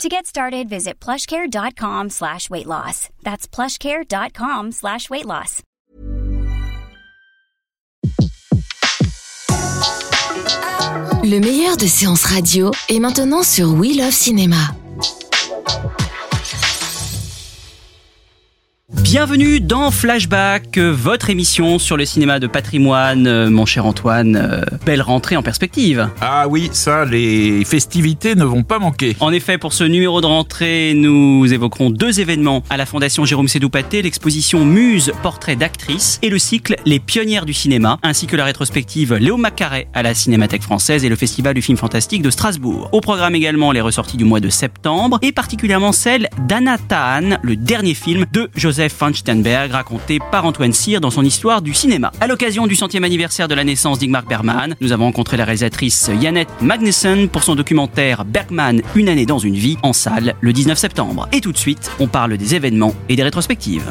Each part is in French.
To get started, visit plushcare.com slash weight loss. That's plushcare.com slash weight loss. Le meilleur de séances radio est maintenant sur We Love Cinéma. Bienvenue dans Flashback, euh, votre émission sur le cinéma de patrimoine. Euh, Mon cher Antoine, euh, belle rentrée en perspective. Ah oui, ça, les festivités ne vont pas manquer. En effet, pour ce numéro de rentrée, nous évoquerons deux événements à la Fondation Jérôme Sédou-Paté, l'exposition Muse, portrait d'actrice et le cycle Les pionnières du cinéma, ainsi que la rétrospective Léo Macaré à la Cinémathèque française et le Festival du film fantastique de Strasbourg. Au programme également les ressorties du mois de septembre et particulièrement celle d'Anna Tahan, le dernier film de Joseph van Steenberg, raconté par Antoine Cyr dans son histoire du cinéma. À l'occasion du centième anniversaire de la naissance d'Igmar Bergman, nous avons rencontré la réalisatrice Yannette Magnussen pour son documentaire Bergman, une année dans une vie, en salle le 19 septembre. Et tout de suite, on parle des événements et des rétrospectives.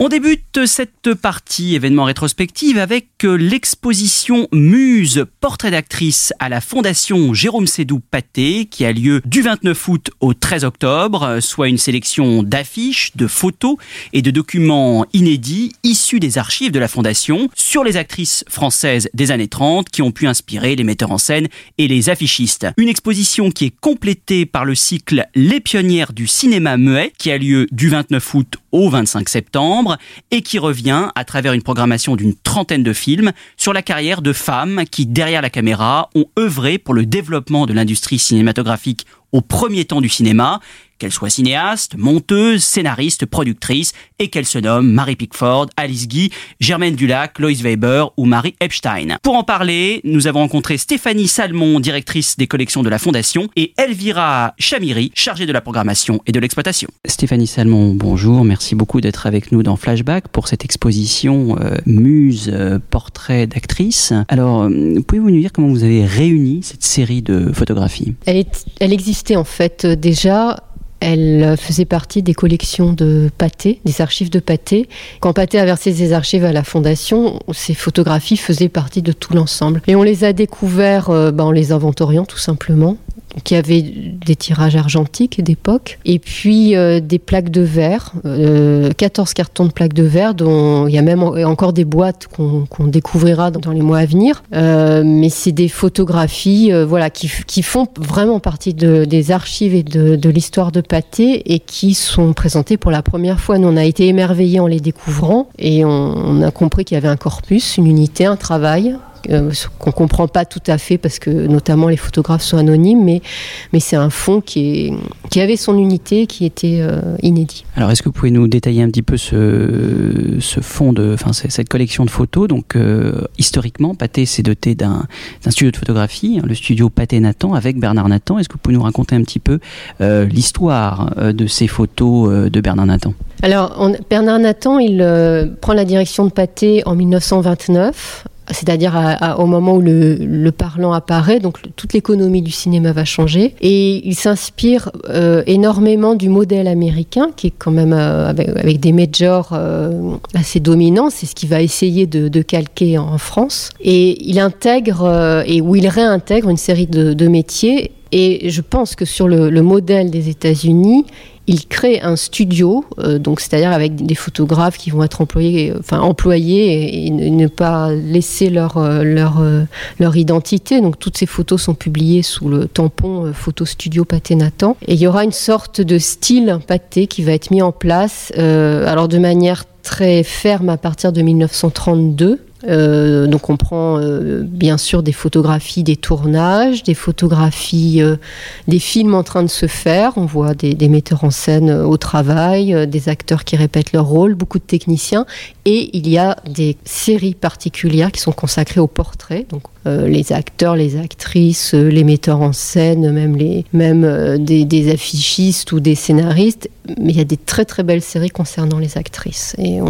On débute cette partie événement rétrospective avec euh, l'exposition Muse portrait d'actrice à la Fondation Jérôme Sédou Paté qui a lieu du 29 août au 13 octobre, soit une sélection d'affiches, de photos et de documents inédits issus des archives de la Fondation sur les actrices françaises des années 30 qui ont pu inspirer les metteurs en scène et les affichistes. Une exposition qui est complétée par le cycle Les pionnières du cinéma muet qui a lieu du 29 août au 25 septembre et qui revient à travers une programmation d'une trentaine de films sur la carrière de femmes qui, derrière la caméra, ont œuvré pour le développement de l'industrie cinématographique au premier temps du cinéma, qu'elle soit cinéaste, monteuse, scénariste, productrice, et qu'elle se nomme Marie Pickford, Alice Guy, Germaine Dulac, Lois Weber ou Marie Epstein. Pour en parler, nous avons rencontré Stéphanie Salmon, directrice des collections de la Fondation, et Elvira Chamiri, chargée de la programmation et de l'exploitation. Stéphanie Salmon, bonjour, merci beaucoup d'être avec nous dans Flashback pour cette exposition euh, Muse, euh, portrait d'actrice. Alors, euh, pouvez-vous nous dire comment vous avez réuni cette série de photographies? Elle, est, elle existait en fait déjà elle faisait partie des collections de Pathé, des archives de Pathé. Quand Pathé a versé ses archives à la Fondation, ces photographies faisaient partie de tout l'ensemble. Et on les a découverts euh, ben, en les inventoriant tout simplement qui avait des tirages argentiques d'époque, et puis euh, des plaques de verre, euh, 14 cartons de plaques de verre, dont il y a même en- encore des boîtes qu'on découvrira dans les mois à venir. Euh, mais c'est des photographies euh, voilà, qui, font vraiment partie de- des archives et de, l'histoire de Pathé et qui sont présentées pour la première fois. Nous, on a été émerveillés en les découvrant et on a compris qu'il y avait un corpus, une unité, un travail euh, qu'on comprend pas tout à fait parce que notamment les photographes sont anonymes, mais, mais c'est un fond qui, est, qui avait son unité, qui était euh, inédit. Alors, est-ce que vous pouvez nous détailler un petit peu ce, ce fond de, enfin, cette collection de photos? Donc, euh, historiquement, Pathé s'est doté d'un studio de photographie, hein, le studio Pathé Nathan avec Bernard Nathan. Est-ce que vous pouvez nous raconter un petit peu euh, l'histoire de ces photos de Bernard Nathan? Alors, on- Bernard Nathan, il euh, prend la direction de Pathé en 1929. C'est-à-dire au moment où le, parlant apparaît, donc toute l'économie du cinéma va changer. Et il s'inspire euh, énormément du modèle américain, qui est quand même euh, avec, des majors euh, assez dominants. C'est ce qu'il va essayer de, calquer en, France. Et il intègre, et où il réintègre une série de, métiers. Et je pense que sur le modèle des États-Unis, il crée un studio, euh, donc c'est-à-dire avec des photographes qui vont être employés, euh, enfin employés et, ne pas laisser leur euh, leur euh, leur identité. Donc toutes ces photos sont publiées sous le tampon Photo Studio Pathé Nathan. Et il y aura une sorte de style Pathé qui va être mis en place, euh, alors de manière très ferme à partir de 1932. Euh, donc on prend euh, bien sûr des photographies des tournages, des photographies euh, des films en train de se faire. On voit des, metteurs en scène au travail, des acteurs qui répètent leur rôle, beaucoup de techniciens. Et il y a des séries particulières qui sont consacrées au portrait. Donc les acteurs, les actrices, les metteurs en scène, même, des affichistes ou des scénaristes mais il y a des très très belles séries concernant les actrices. Et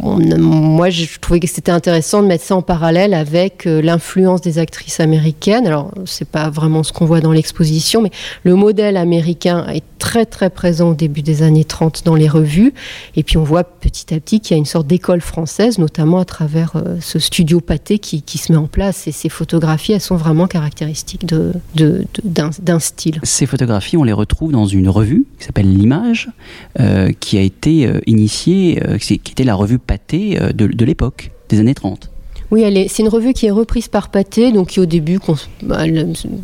moi, je trouvais que c'était intéressant de mettre ça en parallèle avec euh, l'influence des actrices américaines. Alors, c'est pas vraiment ce qu'on voit dans l'exposition, mais le modèle américain est très très présent au début des années 30 dans les revues. Et puis on voit petit à petit qu'il y a une sorte d'école française, notamment à travers euh, ce studio pâté qui, se met en place. Et ces photographies, elles sont vraiment caractéristiques d'un style. Ces photographies, on les retrouve dans une revue qui s'appelle L'Image, euh, qui a été euh, initiée, qui était la revue pâté de, de l'époque, des années 30. Oui, c'est une revue qui est reprise par Pathé, donc qui au début bah,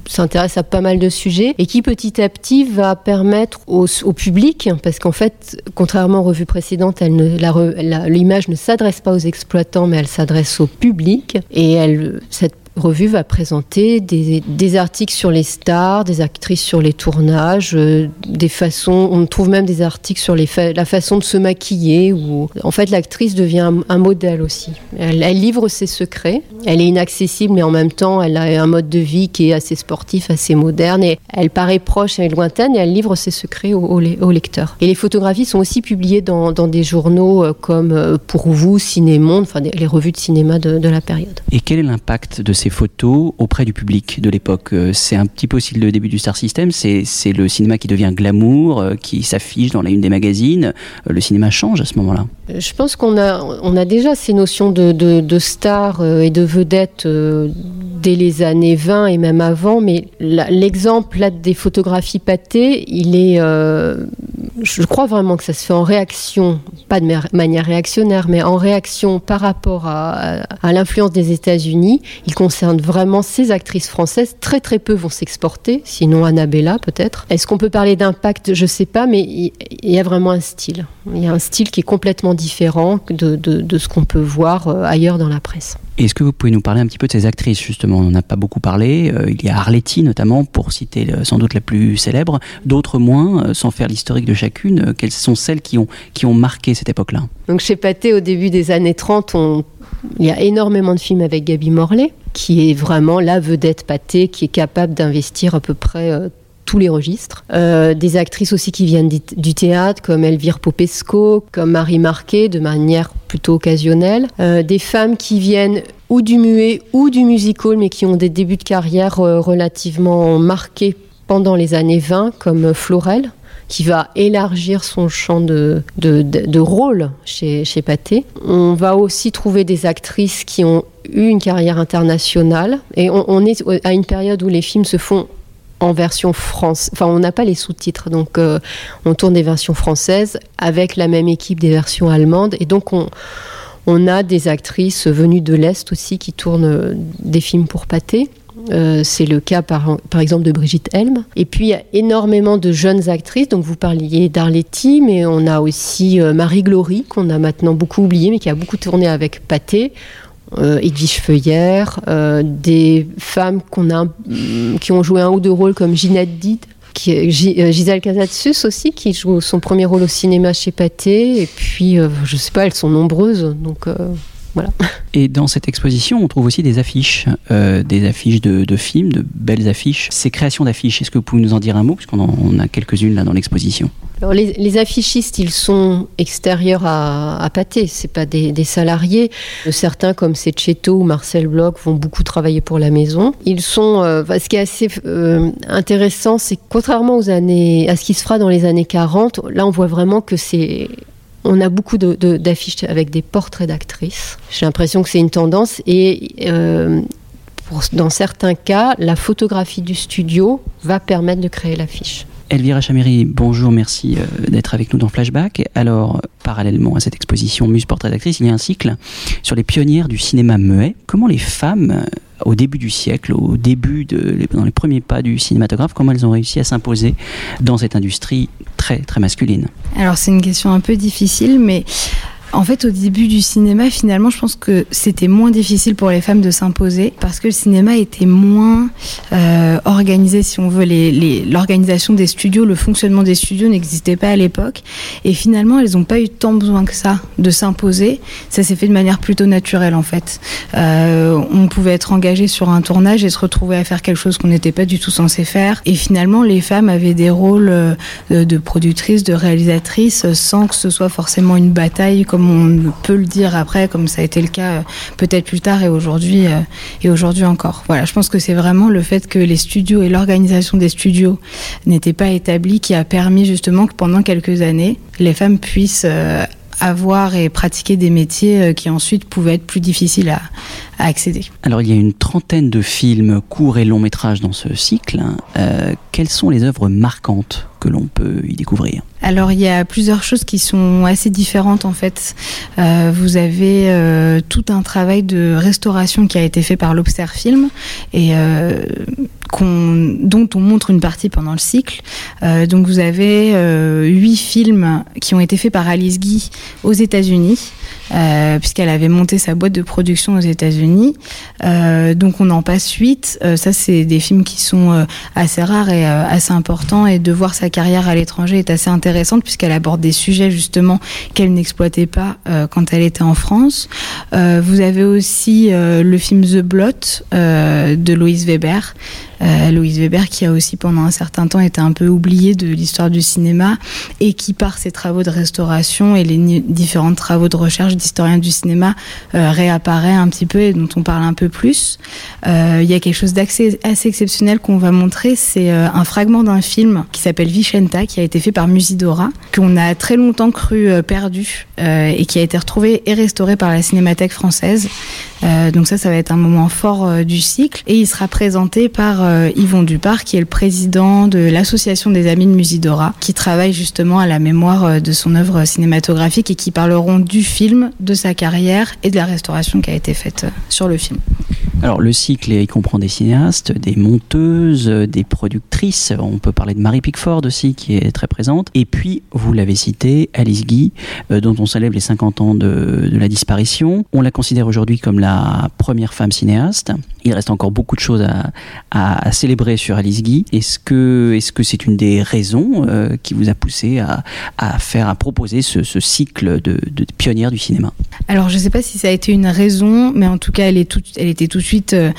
s'intéresse à pas mal de sujets et qui petit à petit va permettre au, public, parce qu'en fait, contrairement aux revues précédentes, l'image ne s'adresse pas aux exploitants, mais elle s'adresse au public. Et elle, cette revue va présenter des, articles sur les stars, des actrices sur les tournages, euh, des façons. On trouve même des articles sur la façon de se maquiller. Ou en fait, l'actrice devient un, modèle aussi. Elle, livre ses secrets. Elle est inaccessible, mais en même temps, elle a un mode de vie qui est assez sportif, assez moderne, et elle paraît proche et lointaine, et elle livre ses secrets aux, lecteurs. Et les photographies sont aussi publiées dans, des journaux euh, comme euh, Pour vous, Cinémonde, enfin les revues de cinéma de la période. Et quel est l'impact de ces photos auprès du public de l'époque. Euh, c'est un petit peu aussi le début du Star System, c'est le cinéma qui devient glamour, euh, qui s'affiche dans la une des magazines. Euh, le cinéma change à ce moment-là. Je pense qu'on a, on a déjà ces notions de, de, stars et de vedettes dès les années 20 et même avant, mais l'exemple des photographies pâtées, il est, je crois vraiment que ça se fait en réaction, pas de manière réactionnaire, mais en réaction par rapport à, à l'influence des États-Unis. Il concerne vraiment ces actrices françaises. Très très peu vont s'exporter, sinon Annabella peut-être. Est-ce qu'on peut parler d'impact Je sais pas, mais il y a vraiment un style. Il y a un style qui est complètement différent de, de, ce qu'on peut voir euh, ailleurs dans la presse. Est-ce que vous pouvez nous parler un petit peu de ces actrices justement? On n'en a pas beaucoup parlé. Euh, il y a Arletty notamment, pour citer sans doute la plus célèbre. D'autres moins, euh, sans faire l'historique de chacune. quelles sont celles qui ont, qui ont marqué cette époque-là? Donc chez Pathé, au début des années 30, on il y a énormément de films avec Gaby Morley, qui est vraiment la vedette pâtée, qui est capable d'investir à peu près euh, tous les registres. Euh, des actrices aussi qui viennent du, théâtre, comme Elvire Popesco, comme Marie Marquet, de manière plutôt occasionnelle. Euh, des femmes qui viennent ou du muet ou du musical, mais qui ont des débuts de carrière relativement marqués pendant les années 20, comme Florel qui va élargir son champ de, de, rôle chez, chez Pathé. On va aussi trouver des actrices qui ont eu une carrière internationale. Et on, est à une période où les films se font en version France. Enfin, on n'a pas les sous-titres, donc euh, on tourne des versions françaises avec la même équipe des versions allemandes. Et donc on, on a des actrices venues de l'Est aussi qui tournent des films pour Pathé. Euh, c'est le cas par, exemple de Brigitte Helm. Et puis il y a énormément de jeunes actrices. Donc vous parliez d'Arletty, mais on a aussi euh, Marie Glory, qu'on a maintenant beaucoup oublié, mais qui a beaucoup tourné avec Pathé. Euh, Edwige Feuillère, des femmes qu'on a, mm, qui ont joué un ou deux rôles comme Ginette Did, qui, Gisèle Casatsus aussi, qui joue son premier rôle au cinéma chez Pathé. Et puis, je sais pas, elles sont nombreuses. Donc, et dans cette exposition, on trouve aussi des affiches, euh, des affiches de, films, de belles affiches. Ces créations d'affiches, est-ce que vous pouvez nous en dire un mot Puisqu'on en a quelques-unes là dans l'exposition? Alors les, affichistes, ils sont extérieurs à, à Pâté, c'est pas des, salariés. Certains, comme Sechetto ou Marcel Bloch, vont beaucoup travailler pour la maison. Ils sont. Euh, ce qui est assez euh, intéressant, c'est que contrairement aux années, à ce qui se fera dans les années 40, là, on voit vraiment que c'est on a beaucoup d'affiches avec des portraits d'actrices. J'ai l'impression que c'est une tendance et euh, dans certains cas, la photographie du studio va permettre de créer l'affiche. Elvira Chamiri, bonjour, merci euh, d'être avec nous dans Flashback. Alors, parallèlement à cette exposition Muse Portrait d'actrice, il y a un cycle sur les pionnières du cinéma muet. Comment les femmes au début du siècle, au début de, dans les premiers pas du cinématographe, comment elles ont réussi à s'imposer dans cette industrie très très masculine. Alors c'est une question un peu difficile, mais En fait, au début du cinéma, finalement, je pense que c'était moins difficile pour les femmes de s'imposer parce que le cinéma était moins euh, organisé, si on veut. L'organisation des studios, le fonctionnement des studios n'existait pas à l'époque. Et finalement, elles n'ont pas eu tant besoin que ça de s'imposer. Ça s'est fait de manière plutôt naturelle, en fait. Euh, on pouvait être engagé sur un tournage et se retrouver à faire quelque chose qu'on n'était pas du tout censé faire. Et finalement, les femmes avaient des rôles euh, de productrices, de réalisatrices, sans que ce soit forcément une bataille, on peut le dire après, comme ça a été le cas euh, peut-être plus tard et aujourd'hui et aujourd'hui encore. Voilà, je pense que c'est vraiment le fait que les studios et l'organisation des studios n'étaient pas établis qui a permis justement que pendant quelques années, les femmes puissent avoir et pratiquer des métiers euh, qui ensuite pouvaient être plus difficiles à, accéder. Alors il y a une trentaine de films courts et longs métrages dans ce cycle. Euh, quelles sont les œuvres marquantes que l'on peut y découvrir? Alors il y a plusieurs choses qui sont assez différentes en fait. Euh, vous avez euh, tout un travail de restauration qui a été fait par l'Observe Film et euh, dont on montre une partie pendant le cycle. Donc vous avez huit films qui ont été faits par Alice Guy aux États-Unis. Euh, puisqu'elle avait monté sa boîte de production aux États-Unis. Euh, donc on en passe huit. Euh, ça, c'est des films qui sont assez rares et assez importants. Et de voir sa carrière à l'étranger est assez intéressante puisqu'elle aborde des sujets justement qu'elle n'exploitait pas quand elle était en France. vous avez aussi le film The Blot de Louise Weber. Louise Weber qui a aussi pendant un certain temps été un peu oubliée de l'histoire du cinéma et qui par ses travaux de restauration et les différents travaux de recherche d'historien du cinéma euh, réapparaît un petit peu et dont on parle un peu plus. Euh, il y a quelque chose d'assez assez exceptionnel qu'on va montrer, c'est euh, un fragment d'un film qui s'appelle Vicenta, qui a été fait par Musidora, qu'on a très longtemps cru perdu et qui a été retrouvé et restauré par la Cinémathèque française. donc ça, ça va être un moment fort du cycle. Et il sera présenté par Yvon Dupart, qui est le président de l'association des amis de Musidora, qui travaille justement à la mémoire de son œuvre cinématographique et qui parleront du film de sa carrière et de la restauration qui a été faite euh, sur le film. Alors le cycle, il comprend des cinéastes, des monteuses, des productrices. On peut parler de Marie Pickford aussi qui est très présente. Et puis, vous l'avez cité, Alice Guy, euh, dont on célèbre les 50 ans de, la disparition. On la considère aujourd'hui comme la première femme cinéaste. Il reste encore beaucoup de choses à, célébrer sur Alice Guy. Est-ce que est-ce c'est une des raisons euh, qui vous a poussé à, faire, à proposer ce, cycle de, de pionnières du cinéma? Alors, je ne sais pas si ça a été une raison, mais en tout cas, elle, elle était tout suite, euh,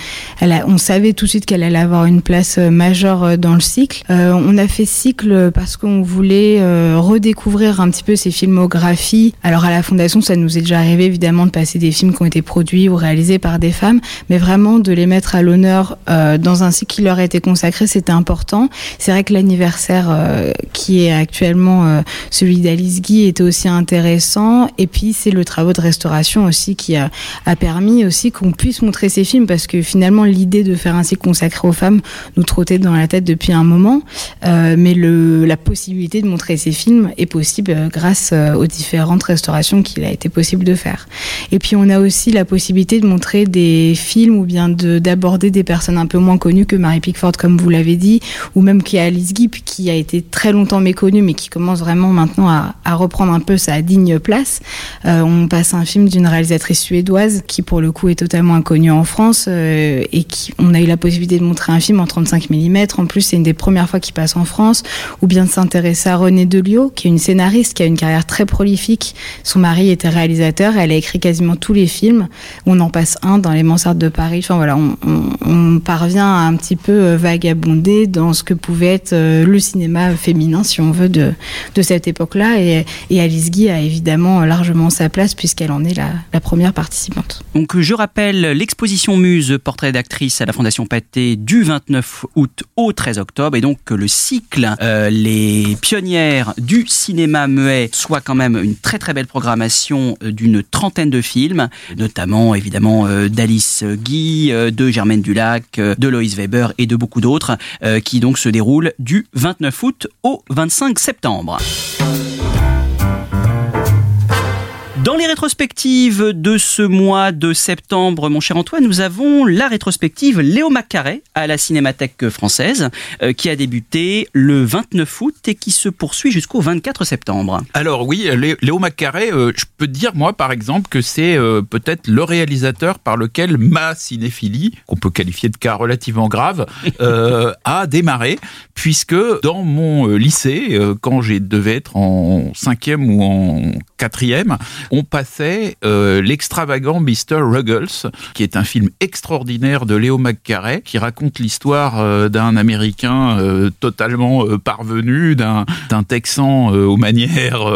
on savait tout de suite qu'elle allait avoir une place euh, majeure euh, dans le cycle. on a fait cycle parce qu'on voulait redécouvrir un petit peu ses filmographies. Alors à la Fondation, ça nous est déjà arrivé évidemment de passer des films qui ont été produits ou réalisés par des femmes, mais vraiment de les mettre à l'honneur dans un cycle qui leur a été consacré, c'était important. C'est vrai que l'anniversaire qui est actuellement celui d'Alice Guy était aussi intéressant. Et puis c'est le travail de restauration aussi qui a, a permis aussi qu'on puisse montrer ces films parce que finalement l'idée de faire un cycle consacré aux femmes nous trottait dans la tête depuis un moment, euh, mais la possibilité de montrer ces films est possible euh, grâce euh, aux différentes restaurations qu'il a été possible de faire. Et puis on a aussi la possibilité de montrer des films ou bien d'aborder des personnes un peu moins connues que Mary Pickford comme vous l'avez dit, ou même qui Alice Gibb qui a été très longtemps méconnue mais qui commence vraiment maintenant à, reprendre un peu sa digne place. On passe un film d'une réalisatrice suédoise qui pour le coup est totalement inconnue en France euh, et qui, on a eu la possibilité de montrer un film en 35 mm. En plus, c'est une des premières fois qu'il passe en France. Ou bien de s'intéresser à Renée Delio, qui est une scénariste qui a une carrière très prolifique. Son mari était réalisateur. Elle a écrit quasiment tous les films. On en passe un dans Les Mansardes de Paris. Enfin voilà, on, parvient à un petit peu euh, vagabonder dans ce que pouvait être euh, le cinéma féminin, si on veut, de, cette époque-là. Et, Alice Guy a évidemment largement sa place puisqu'elle en est la, la première participante. Donc je rappelle l'exposition Muse, portrait d'actrice à la Fondation Pathé du 29 août au 13 octobre. Et donc que le cycle euh, Les pionnières du cinéma muet soit quand même une très très belle programmation euh, d'une trentaine de films, notamment évidemment euh, d'Alice Guy, de Germaine Dulac, de Loïs Weber et de beaucoup d'autres, qui donc se déroulent du 29 août au 25 septembre. Dans les rétrospectives de ce mois de septembre, mon cher Antoine, nous avons la rétrospective Léo Macaré à la Cinémathèque française, euh, qui a débuté le 29 août et qui se poursuit jusqu'au 24 septembre. Alors oui, Léo Macaré, euh, je peux dire moi par exemple que c'est euh, peut-être le réalisateur par lequel ma cinéphilie, qu'on peut qualifier de cas relativement grave, a démarré, puisque dans mon lycée, quand j'ai devais être en cinquième ou en quatrième, on passait euh, l'extravagant Mr. Ruggles, qui est un film extraordinaire de Léo McCarey, qui raconte l'histoire euh, d'un Américain euh, totalement parvenu, d'un Texan aux manières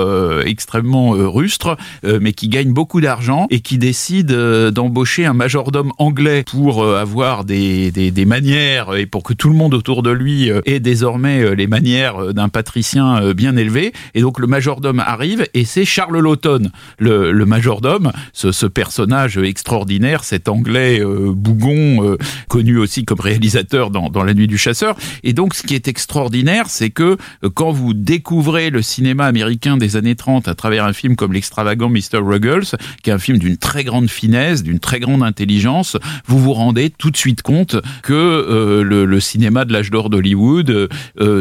extrêmement rustres, mais qui gagne beaucoup d'argent et qui décide d'embaucher un majordome anglais pour avoir des, des, des, manières et pour que tout le monde autour de lui ait désormais les manières d'un patricien bien élevé. Et donc le majordome arrive et c'est Charles Lawton, le, le majordome, ce, ce, personnage extraordinaire, cet anglais euh, bougon, euh, connu aussi comme réalisateur dans, dans, La Nuit du Chasseur. Et donc ce qui est extraordinaire, c'est que euh, quand vous découvrez le cinéma américain des années 30 à travers un film comme l'extravagant Mr. Ruggles, qui est un film d'une très grande finesse, d'une très grande intelligence, vous vous rendez tout de suite compte que le, le, cinéma de l'âge d'or d'Hollywood,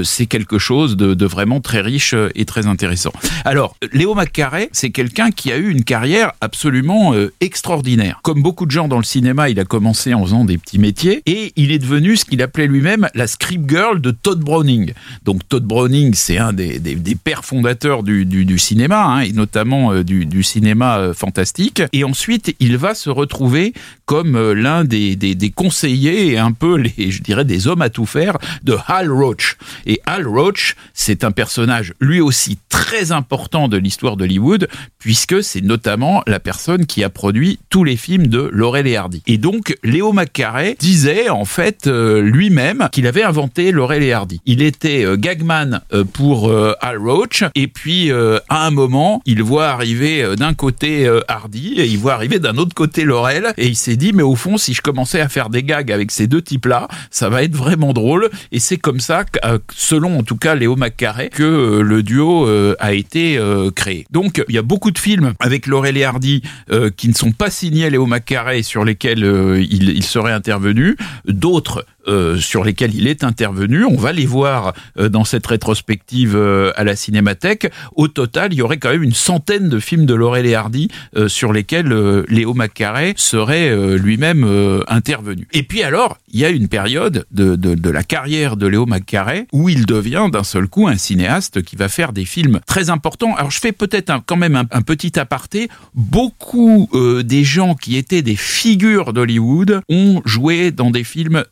c'est quelque chose de, de vraiment très riche et très intéressant. Alors, Léo McCarey, c'est quelqu'un qui a eu une carrière absolument euh, extraordinaire. Comme beaucoup de gens dans le cinéma, il a commencé en faisant des petits métiers et il est devenu ce qu'il appelait lui-même la script girl de Todd Browning. Donc Todd Browning, c'est un des, des, pères fondateurs du, du, cinéma, hein, et notamment euh, du, du, cinéma euh, fantastique. Et ensuite, il va se retrouver comme l'un des, des, conseillers et un peu, les, je dirais, des hommes à tout faire de Hal Roach. Et Hal Roach, c'est un personnage lui aussi très important de l'histoire d'Hollywood, puisque c'est notamment la personne qui a produit tous les films de Laurel et Hardy. Et donc, Léo McCarey disait en fait euh, lui-même qu'il avait inventé Laurel et Hardy. Il était euh, gagman euh, pour Al Roach, et puis à un moment, il voit arriver d'un côté Hardy, et il voit arriver d'un autre côté Laurel, et il s'est dit, mais au fond, si je commençais à faire des gags avec ces deux types-là, ça va être vraiment drôle, et c'est comme ça, selon en tout cas Léo McCarey, que le duo a été créé. Donc, il y a beaucoup de films avec Laurel et Hardy euh, qui ne sont pas signés Léo Macaré sur lesquels euh, il, il, serait intervenu, d'autres euh, sur lesquels il est intervenu. On va les voir euh, dans cette rétrospective euh, à la Cinémathèque. Au total, il y aurait quand même une centaine de films de Laurel et Hardy sur lesquels Léo Macaré serait lui-même intervenu. Et puis alors, il y a une période de, de, de la carrière de Léo Macaré où il devient d'un seul coup un cinéaste qui va faire des films très importants. Alors je fais peut-être quand même un, un, petit aparté. Beaucoup des gens qui étaient des figures d'Hollywood ont joué dans des films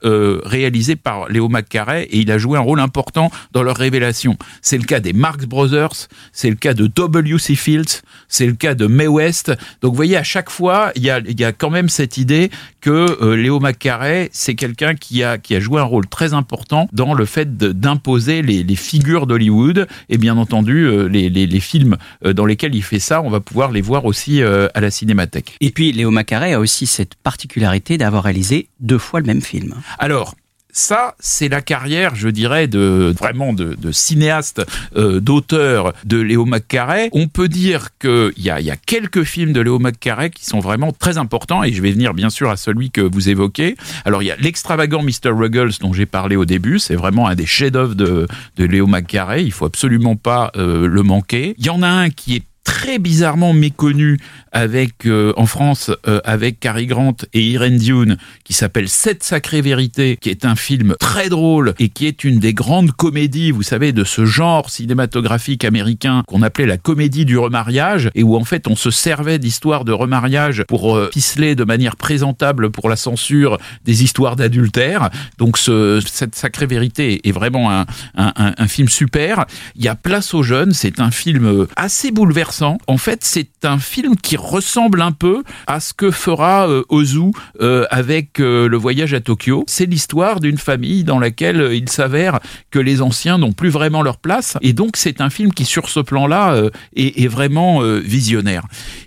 réalisé par Léo McCarey et il a joué un rôle important dans leur révélation. C'est le cas des Marx Brothers, c'est le cas de W.C. Fields, c'est le cas de Mae West. Donc vous voyez, à chaque fois, il y a quand même cette idée que euh, Léo McCarey, c'est quelqu'un qui a, qui a joué un rôle très important dans le fait d'imposer les, les, figures d'Hollywood. Et bien entendu, euh, les, les, les, films euh, dans lesquels il fait ça, on va pouvoir les voir aussi à la cinémathèque. Et puis, Léo McCarey a aussi cette particularité d'avoir réalisé deux fois le même film. Alors, ça, c'est la carrière, je dirais, de vraiment de, de cinéaste, euh, d'auteur de Léo McCarey. On peut dire qu'il y a, y a quelques films de Léo McCarey qui sont vraiment très importants, et je vais venir bien sûr à celui que vous évoquez. Alors, il y a l'extravagant Mr. Ruggles dont j'ai parlé au début, c'est vraiment un des chefs-d'œuvre de, de Léo McCarey, il faut absolument pas euh, le manquer. Il y en a un qui est très bizarrement méconnu avec euh, en France euh, avec Cary Grant et Irene Dune qui s'appelle Sept sacrées vérités qui est un film très drôle et qui est une des grandes comédies vous savez de ce genre cinématographique américain qu'on appelait la comédie du remariage et où en fait on se servait d'histoires de remariage pour euh, ficeler de manière présentable pour la censure des histoires d'adultère. Donc ce, cette sacrée vérité est vraiment un, un, un, un film super. Il y a Place aux jeunes c'est un film assez bouleversant. En fait c'est un film qui ressemble un peu à ce que fera euh, Ozu euh, avec euh, le voyage à Tokyo. C'est l'histoire d'une famille dans laquelle euh, il s'avère que les anciens n'ont plus vraiment leur place. Et donc c'est un film qui, sur ce plan-là, euh, est, est, vraiment euh, visionnaire.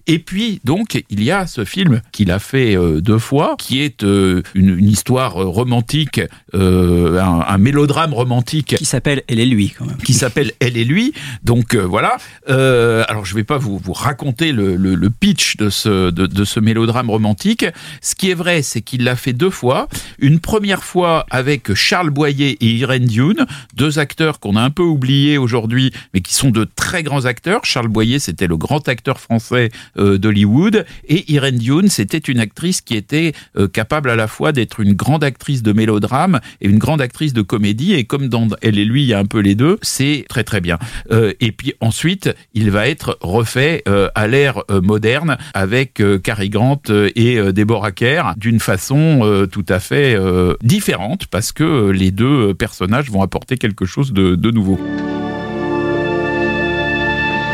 Et puis, donc, il y a ce film qu'il a fait deux fois, qui est une, une, histoire romantique, un, un, mélodrame romantique. Qui s'appelle Elle et lui, quand même. Qui s'appelle Elle et lui. Donc voilà. alors je vais vais pas vous, vous raconter le, le, pitch de ce, de, de, ce mélodrame romantique. Ce qui est vrai, c'est qu'il l'a fait deux fois. Une première fois avec Charles Boyer et Irene Dune, deux acteurs qu'on a un peu oubliés aujourd'hui, mais qui sont de très grands acteurs. Charles Boyer, c'était le grand acteur français euh, d'Hollywood, et Irene Dune, c'était une actrice qui était euh, capable à la fois d'être une grande actrice de mélodrame et une grande actrice de comédie. Et comme dans Elle et lui, il y a un peu les deux, c'est très très bien. Euh, et puis ensuite, il va être refait euh, à l'ère euh, moderne avec euh, Cary Grant et Deborah Kerr d'une façon tout à fait différente parce que les deux personnages vont apporter quelque chose de, de nouveau.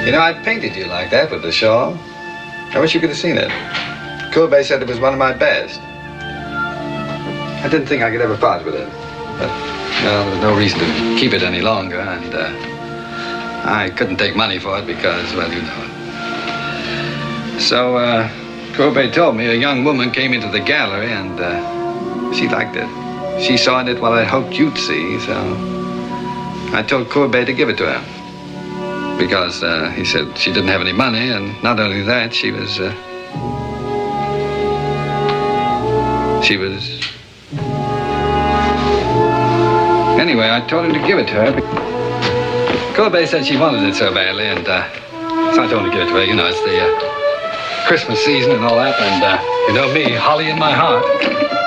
You know, I painted you like that with the shawl. I wish you could have seen it. Kobe said it was one of my best. I didn't think I could ever part with it. But, well, there was no reason to keep it any longer, and uh, I couldn't take money for it because, well, you know. So, uh, Kobe told me a young woman came into the gallery and uh, she liked it. She saw in it what I hoped you'd see, so I told Kobe to give it to her. Because uh, he said she didn't have any money, and not only that, she was. Uh, she was. Anyway, I told him to give it to her. Kobe said she wanted it so badly, and uh, so I told her to give it to her. You know, it's the uh, Christmas season and all that, and uh, you know me, holly in my heart.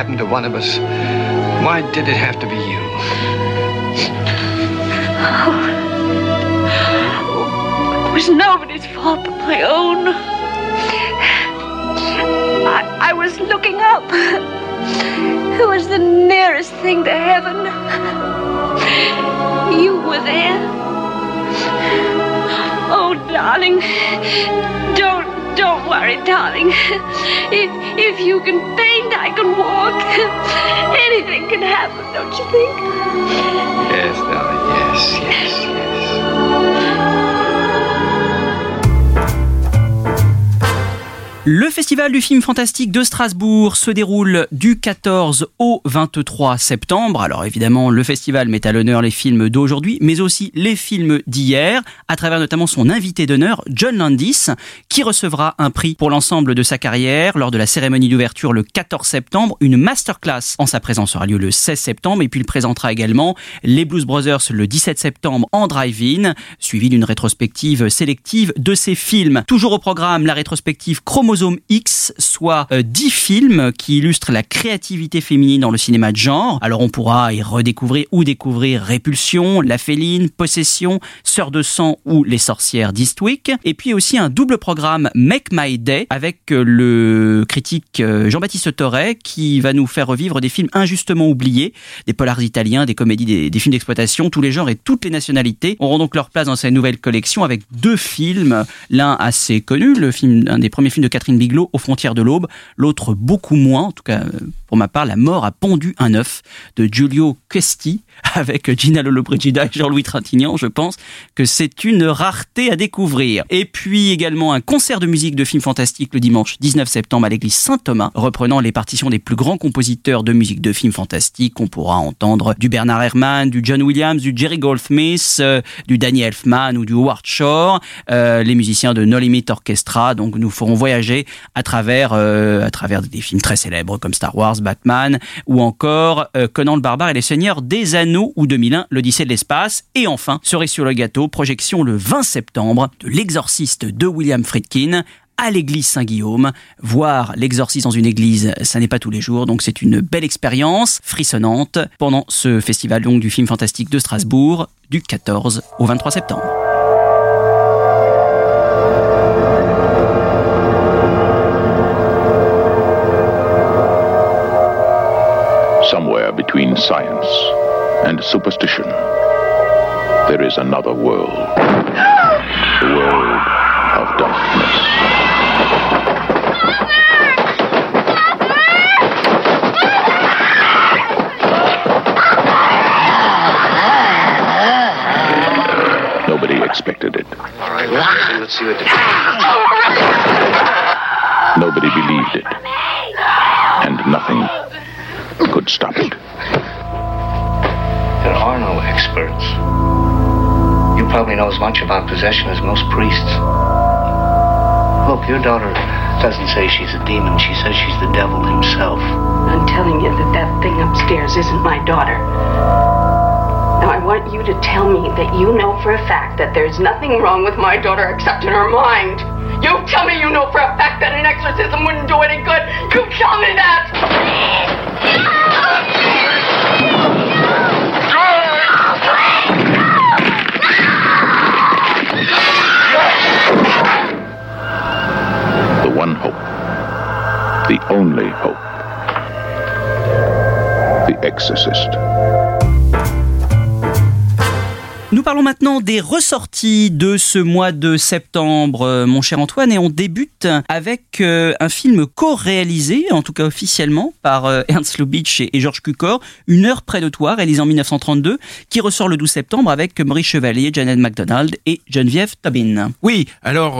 It to one of us, why did it have to be you? Oh, it was nobody's fault but my own. I, I was looking up. It was the nearest thing to heaven. You were there. Oh, darling, don't, don't worry, darling. If, if you can paint, I can walk. Anything can happen, don't you think? Yes, darling, yes, yes, Le Festival du film fantastique de Strasbourg se déroule du 14 au 23 septembre. Alors évidemment, le festival met à l'honneur les films d'aujourd'hui, mais aussi les films d'hier, à travers notamment son invité d'honneur, John Landis, qui recevra un prix pour l'ensemble de sa carrière lors de la cérémonie d'ouverture le 14 septembre. Une masterclass en sa présence aura lieu le 16 septembre, et puis il présentera également les Blues Brothers le 17 septembre en drive-in, suivi d'une rétrospective sélective de ses films. Toujours au programme, la rétrospective Chromo Chromosome X, soit euh, dix 10 films qui illustrent la créativité féminine dans le cinéma de genre. Alors on pourra y redécouvrir ou découvrir Répulsion, La Féline, Possession, Sœur de sang ou Les sorcières d'Eastwick. Et puis aussi un double programme Make My Day avec euh, le critique euh, Jean-Baptiste Torret qui va nous faire revivre des films injustement oubliés, des polars italiens, des comédies, des, des films d'exploitation, tous les genres et toutes les nationalités auront donc leur place dans cette nouvelle collection avec deux films, l'un assez connu, le film, un des premiers films de Catherine Biglow aux frontières de l'aube, l'autre beaucoup moins, en tout cas euh, pour ma part, La mort a pondu un œuf de Giulio Questi avec Gina Lollobrigida et Jean-Louis Trintignant. Je pense que c'est une rareté à découvrir. Et puis également un concert de musique de films fantastiques le dimanche 19 septembre à l'église Saint-Thomas, reprenant les partitions des plus grands compositeurs de musique de films fantastiques. On pourra entendre du Bernard Herrmann, du John Williams, du Jerry Goldsmith, euh, du Danny Elfman ou du Howard Shore, euh, les musiciens de No Limit Orchestra. Donc nous ferons voyager à travers, euh, à travers des films très célèbres comme Star Wars, Batman, ou encore euh, Conan le Barbare et les Seigneurs des Anneaux ou 2001, l'Odyssée de l'espace. Et enfin, cerise sur le gâteau, projection le 20 septembre de L'Exorciste de William Friedkin à l'église Saint-Guillaume. Voir l'exorcisme dans une église, ça n'est pas tous les jours, donc c'est une belle expérience frissonnante pendant ce festival donc, du film fantastique de Strasbourg du 14 au 23 septembre. Somewhere between science and superstition, there is another world. The world of darkness. Nobody expected it. All right, let's see, what. Nobody believed it. And nothing could stop it. There are no experts. You probably know as much about possession as most priests. Look, your daughter doesn't say she's a demon. She says she's the devil himself. I'm telling you that that thing upstairs isn't my daughter. Want you to tell me that you know for a fact that there's nothing wrong with my daughter except in her mind. You tell me you know for a fact that an exorcism wouldn't do any good. You tell me that! The one hope. The only hope. The Exorcist. Nous parlons maintenant des ressorties de ce mois de septembre, euh, mon cher Antoine, et on débute avec euh, un film co-réalisé, en tout cas officiellement, par euh, Ernst Lubitsch et, Georges Cukor, Une heure près de toi, réalisé en 1932, qui ressort le 12 septembre avec Maurice Chevalier, Janet MacDonald et Geneviève Tobin. Oui, alors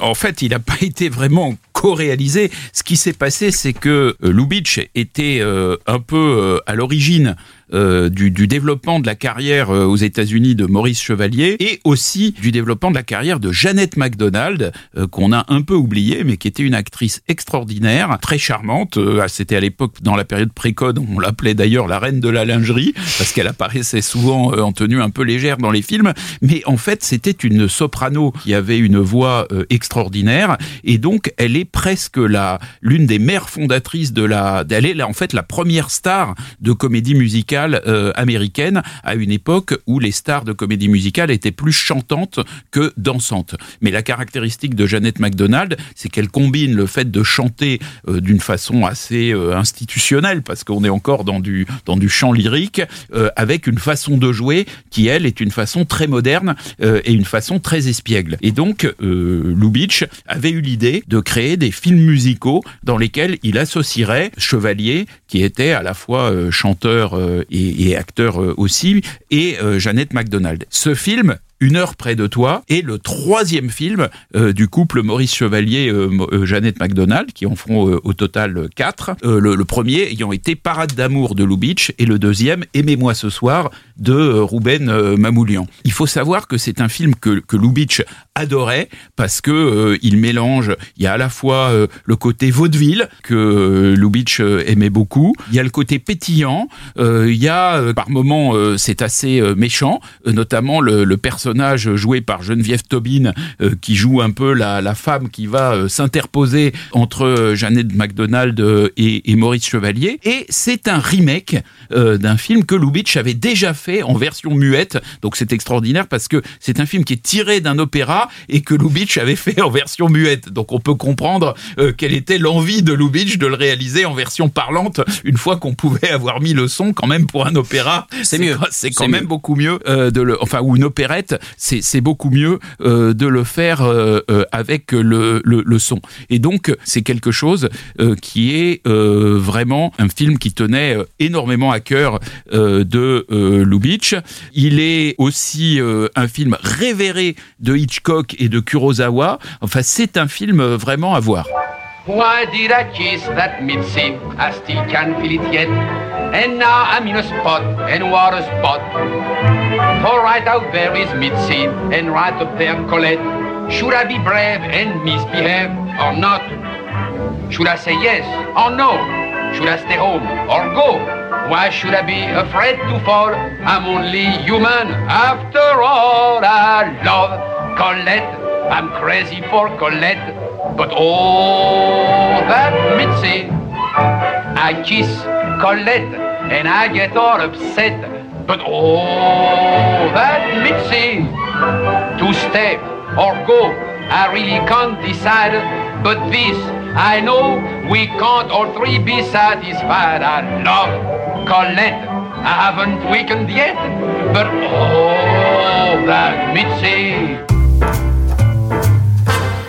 en fait, il n'a pas été vraiment co-réalisé. Ce qui s'est passé, c'est que Lubitsch était un peu à l'origine euh, du, du développement de la carrière euh, aux États-Unis de Maurice Chevalier et aussi du développement de la carrière de Jeannette MacDonald, euh, qu'on a un peu oublié, mais qui était une actrice extraordinaire, très charmante. Euh, C'était à l'époque, dans la période précode, on l'appelait d'ailleurs la reine de la lingerie, parce qu'elle apparaissait souvent euh, en tenue un peu légère dans les films. Mais en fait, c'était une soprano qui avait une voix euh, extraordinaire, et donc elle est presque la l'une des mères fondatrices de la. Elle est là, en fait la première star de comédie musicale euh, américaine à une époque où les stars de comédie musicale étaient plus chantantes que dansantes. Mais la caractéristique de Jeannette MacDonald, c'est qu'elle combine le fait de chanter euh, d'une façon assez euh, institutionnelle, parce qu'on est encore dans du dans du chant lyrique, euh, avec une façon de jouer qui elle est une façon très moderne euh, et une façon très espiègle. Et donc euh, Lubitsch avait eu l'idée de créer des films musicaux dans lesquels il associerait Chevalier, qui était à la fois chanteur et, acteur euh, aussi, et euh, Jeannette MacDonald. Ce film une heure près de toi est le troisième film euh, du couple Maurice Chevalier euh, Jeannette MacDonald qui en feront au total quatre le, le premier ayant été Parade d'amour de Lubitsch et le deuxième Aimez-moi ce soir de Ruben Mamoulian. Il faut savoir que c'est un film que, que Lubitsch adorait parce que euh, il mélange il y a à la fois euh, le côté vaudeville que euh, Lubitsch euh, aimait beaucoup, il y a le côté pétillant, euh, il y a euh, par moments c'est assez méchant, notamment le, le personnage joué par Geneviève Tobin qui joue un peu la, la femme qui va s'interposer entre Jeannette MacDonald et, et Maurice Chevalier. Et c'est un remake d'un film que Lubitsch avait déjà fait en version muette. Donc c'est extraordinaire parce que c'est un film qui est tiré d'un opéra et que Lubitsch avait fait en version muette donc on peut comprendre euh, quelle était l'envie de Lubitsch de le réaliser en version parlante une fois qu'on pouvait avoir mis le son quand même pour un opéra C'est mieux. c'est quand même mieux. beaucoup mieux euh, de le enfin ou une opérette c'est beaucoup mieux euh, de le faire avec le, le, le son et donc c'est quelque chose qui est vraiment un film qui tenait énormément à cœur de Lubitsch il est aussi un film révéré de Hitchcock et de Kurosawa enfin c'est un film euh, vraiment à voir Why did I kiss that midseat? I still can feel it yet. And now I'm in a spot, and what a spot. For right out there is midseat, and right up there Colette. Should I be brave and misbehave or not? Should I say yes or no? Should I stay home or go? Why should I be afraid to fall? I'm only human after all. I love Colette. I'm crazy for Colette. But oh, that Mitzi. I kiss Colette and I get all upset. But oh, that Mitzi. To stay or go, I really can't decide. But this, I know we can't all three be satisfied. I love Colette. I haven't weakened yet, but oh, that Mitzi thank you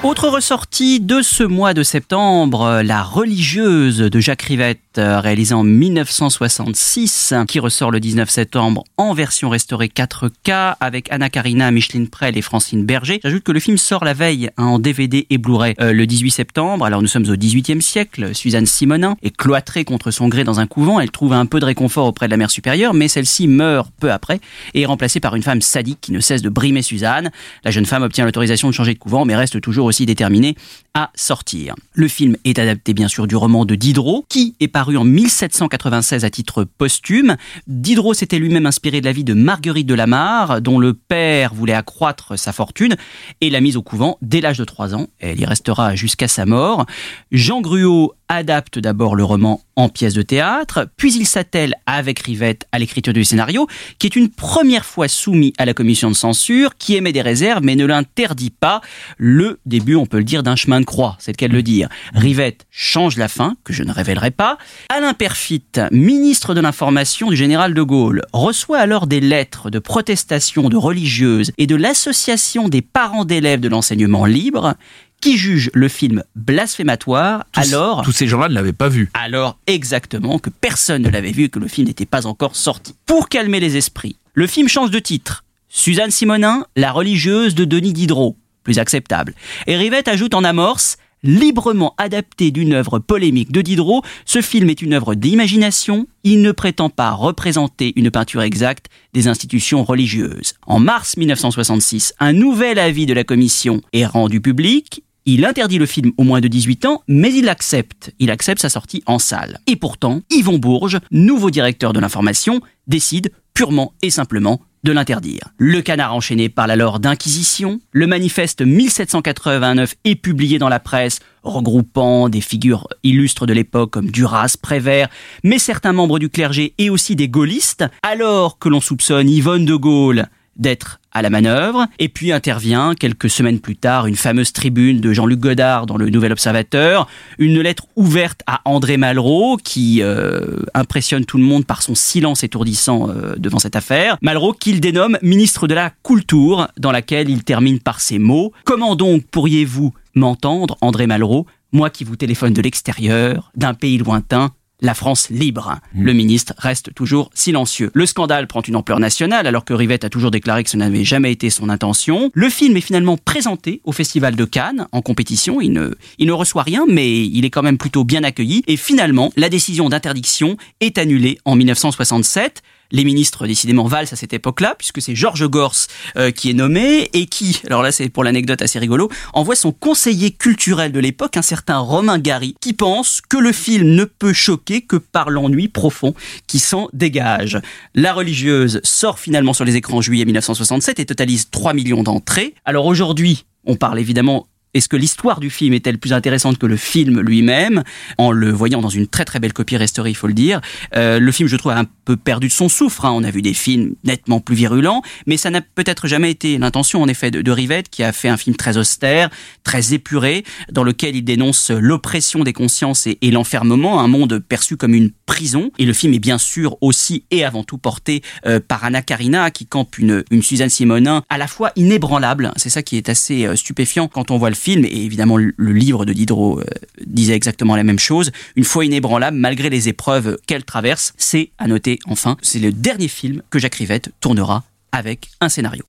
Autre ressortie de ce mois de septembre, La religieuse de Jacques Rivette, euh, réalisée en 1966, qui ressort le 19 septembre en version restaurée 4K avec Anna Karina, Micheline Prel et Francine Berger. J'ajoute que le film sort la veille hein, en DVD et Blu-ray euh, le 18 septembre. Alors nous sommes au 18e siècle. Suzanne Simonin est cloîtrée contre son gré dans un couvent. Elle trouve un peu de réconfort auprès de la mère supérieure, mais celle-ci meurt peu après et est remplacée par une femme sadique qui ne cesse de brimer Suzanne. La jeune femme obtient l'autorisation de changer de couvent, mais reste toujours déterminé à sortir. Le film est adapté bien sûr du roman de Diderot, qui est paru en 1796 à titre posthume. Diderot s'était lui-même inspiré de la vie de Marguerite de Lamar, dont le père voulait accroître sa fortune, et l'a mise au couvent dès l'âge de 3 ans. Elle y restera jusqu'à sa mort. Jean Gruau adapte d'abord le roman en pièce de théâtre, puis il s'attelle avec Rivette à l'écriture du scénario, qui est une première fois soumis à la commission de censure, qui émet des réserves mais ne l'interdit pas. Le début, on peut le dire, d'un chemin de croix, c'est le cas de le dire. Rivette change la fin, que je ne révélerai pas. Alain Perfit, ministre de l'information du général de Gaulle, reçoit alors des lettres de protestation de religieuses et de l'association des parents d'élèves de l'enseignement libre qui juge le film blasphématoire Tous- alors Tous ces gens-là ne l'avaient pas vu. alors exactement que personne ne l'avait vu et que le film n'était pas encore sorti. Pour calmer les esprits, le film change de titre. Suzanne Simonin, la religieuse de Denis Diderot, plus acceptable. Et Rivette ajoute en amorce Librement adapté d'une œuvre polémique de Diderot, ce film est une œuvre d'imagination, il ne prétend pas représenter une peinture exacte des institutions religieuses. En mars 1966, un nouvel avis de la commission est rendu public, il interdit le film au moins de 18 ans, mais il accepte. Il accepte sa sortie en salle. Et pourtant, Yvon Bourges, nouveau directeur de l'information, décide purement et simplement de l'interdire. Le canard enchaîné parle alors d'inquisition. Le manifeste 1789 est publié dans la presse, regroupant des figures illustres de l'époque comme Duras, Prévert, mais certains membres du clergé et aussi des gaullistes, alors que l'on soupçonne Yvonne de Gaulle d'être à la manœuvre. Et puis intervient quelques semaines plus tard une fameuse tribune de Jean-Luc Godard dans le Nouvel Observateur, une lettre ouverte à André Malraux qui euh, impressionne tout le monde par son silence étourdissant euh, devant cette affaire. Malraux qu'il dénomme ministre de la Culture, dans laquelle il termine par ces mots Comment donc pourriez-vous m'entendre, André Malraux, moi qui vous téléphone de l'extérieur, d'un pays lointain la France libre. Le ministre reste toujours silencieux. Le scandale prend une ampleur nationale alors que Rivette a toujours déclaré que ce n'avait jamais été son intention. Le film est finalement présenté au Festival de Cannes en compétition. Il ne, il ne reçoit rien mais il est quand même plutôt bien accueilli. Et finalement, la décision d'interdiction est annulée en 1967 les ministres décidément valent à cette époque-là, puisque c'est Georges Gors euh, qui est nommé et qui, alors là c'est pour l'anecdote assez rigolo, envoie son conseiller culturel de l'époque, un certain Romain Gary, qui pense que le film ne peut choquer que par l'ennui profond qui s'en dégage. La religieuse sort finalement sur les écrans en juillet 1967 et totalise 3 millions d'entrées. Alors aujourd'hui, on parle évidemment est-ce que l'histoire du film est-elle plus intéressante que le film lui-même? En le voyant dans une très très belle copie restaurée, il faut le dire. Euh, le film, je trouve, a un peu perdu de son souffle. hein. On a vu des films nettement plus virulents, mais ça n'a peut-être jamais été l'intention, en effet, de, de Rivette, qui a fait un film très austère, très épuré, dans lequel il dénonce l'oppression des consciences et, l'enfermement, un monde perçu comme une prison. Et le film est bien sûr aussi et avant tout porté euh, par Anna Karina, qui campe une, Suzanne Simonin à la fois inébranlable. C'est ça qui est assez euh, stupéfiant quand on voit le film, et évidemment le, le livre de Diderot euh, disait exactement la même chose. Une fois inébranlable, malgré les épreuves qu'elle traverse, c'est, à noter enfin, c'est le dernier film que Jacques Rivette tournera avec un scénario.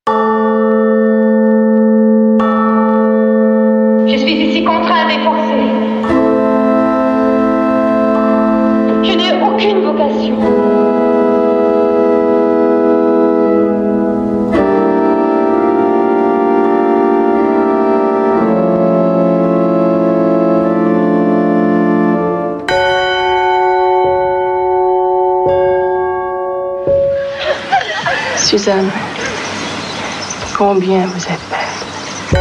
Je suis ici contrainte et forcée. Je n'ai aucune vocation. Suzanne, combien vous êtes belle.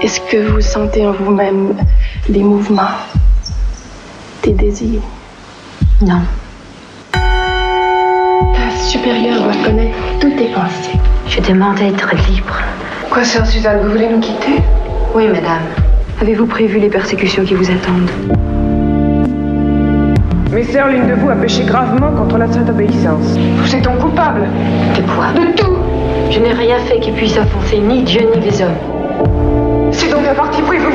Est-ce que vous sentez en vous-même des mouvements, des désirs? Non. Ta supérieure doit connaître toutes tes pensées. Je demande à être libre. Quoi, sœur Suzanne, vous voulez nous quitter? Oui, madame. Avez-vous prévu les persécutions qui vous attendent? Professeur, l'une de vous a péché gravement contre la sainte obéissance. Vous êtes donc coupable. De quoi? De tout. Je n'ai rien fait qui puisse offenser ni Dieu ni les hommes. C'est donc à parti pris vous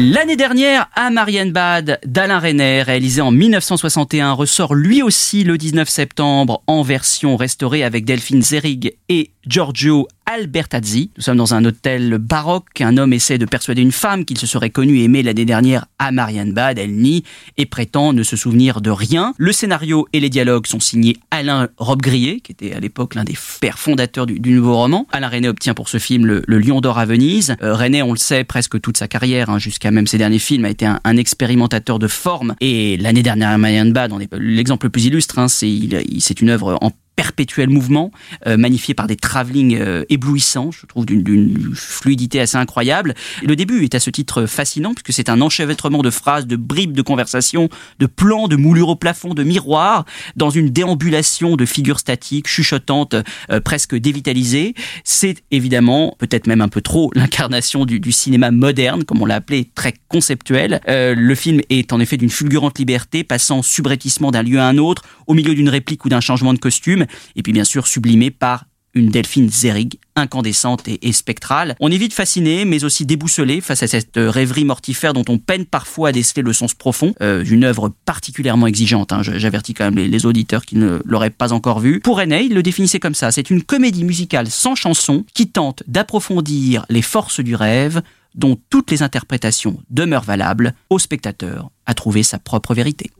L'année dernière, à Marienbad d'Alain René, réalisé en 1961, ressort lui aussi le 19 septembre en version restaurée avec Delphine Zerig et Giorgio Albertazzi. Nous sommes dans un hôtel baroque. Un homme essaie de persuader une femme qu'il se serait connu et aimé l'année dernière à Marienbad. Elle nie et prétend ne se souvenir de rien. Le scénario et les dialogues sont signés Alain Robbe-Grillet, qui était à l'époque l'un des pères fondateurs du, nouveau roman. Alain René obtient pour ce film le, Lion d'or à Venise. Euh, René, on le sait, presque toute sa carrière, hein, jusqu'à même ses derniers films, a été un, expérimentateur de forme. Et l'année dernière à Marienbad, l'exemple le plus illustre, hein, c'est une œuvre en perpétuel mouvement, euh, magnifié par des travelling euh, éblouissants, je trouve d'une fluidité assez incroyable. Le début est à ce titre fascinant puisque c'est un enchevêtrement de phrases, de bribes de conversation, de plans, de moulures au plafond, de miroirs, dans une déambulation de figures statiques, chuchotantes, euh, presque dévitalisées. C'est évidemment, peut-être même un peu trop, l'incarnation du, du, cinéma moderne, comme on l'a appelé, très conceptuel. le film est en effet d'une fulgurante liberté, passant subrepticement d'un lieu à un autre, au milieu d'une réplique ou d'un changement de costume et puis bien sûr sublimé par une Delphine Zerig, incandescente et, spectrale. On est vite fasciné, mais aussi déboussolé face à cette rêverie mortifère dont on peine parfois à déceler le sens profond. Euh, une œuvre particulièrement exigeante, hein. j'avertis quand même les, auditeurs qui ne l'auraient pas encore vue. Pour René, il le définissait comme ça, c'est une comédie musicale sans chanson qui tente d'approfondir les forces du rêve dont toutes les interprétations demeurent valables, au spectateur à trouver sa propre vérité.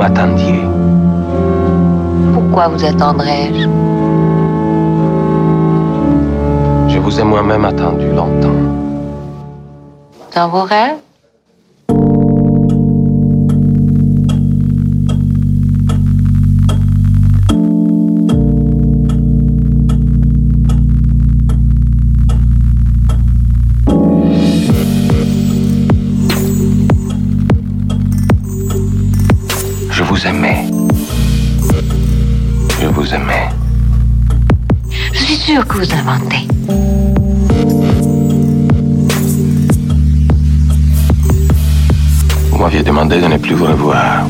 M'attendiez. Pourquoi vous attendrais-je? Je vous ai moi-même attendu longtemps. Dans vos rêves? Vous aimais. Je vous aimais. Je suis sûr que vous inventez. Vous m'aviez demandé de ne plus vous revoir.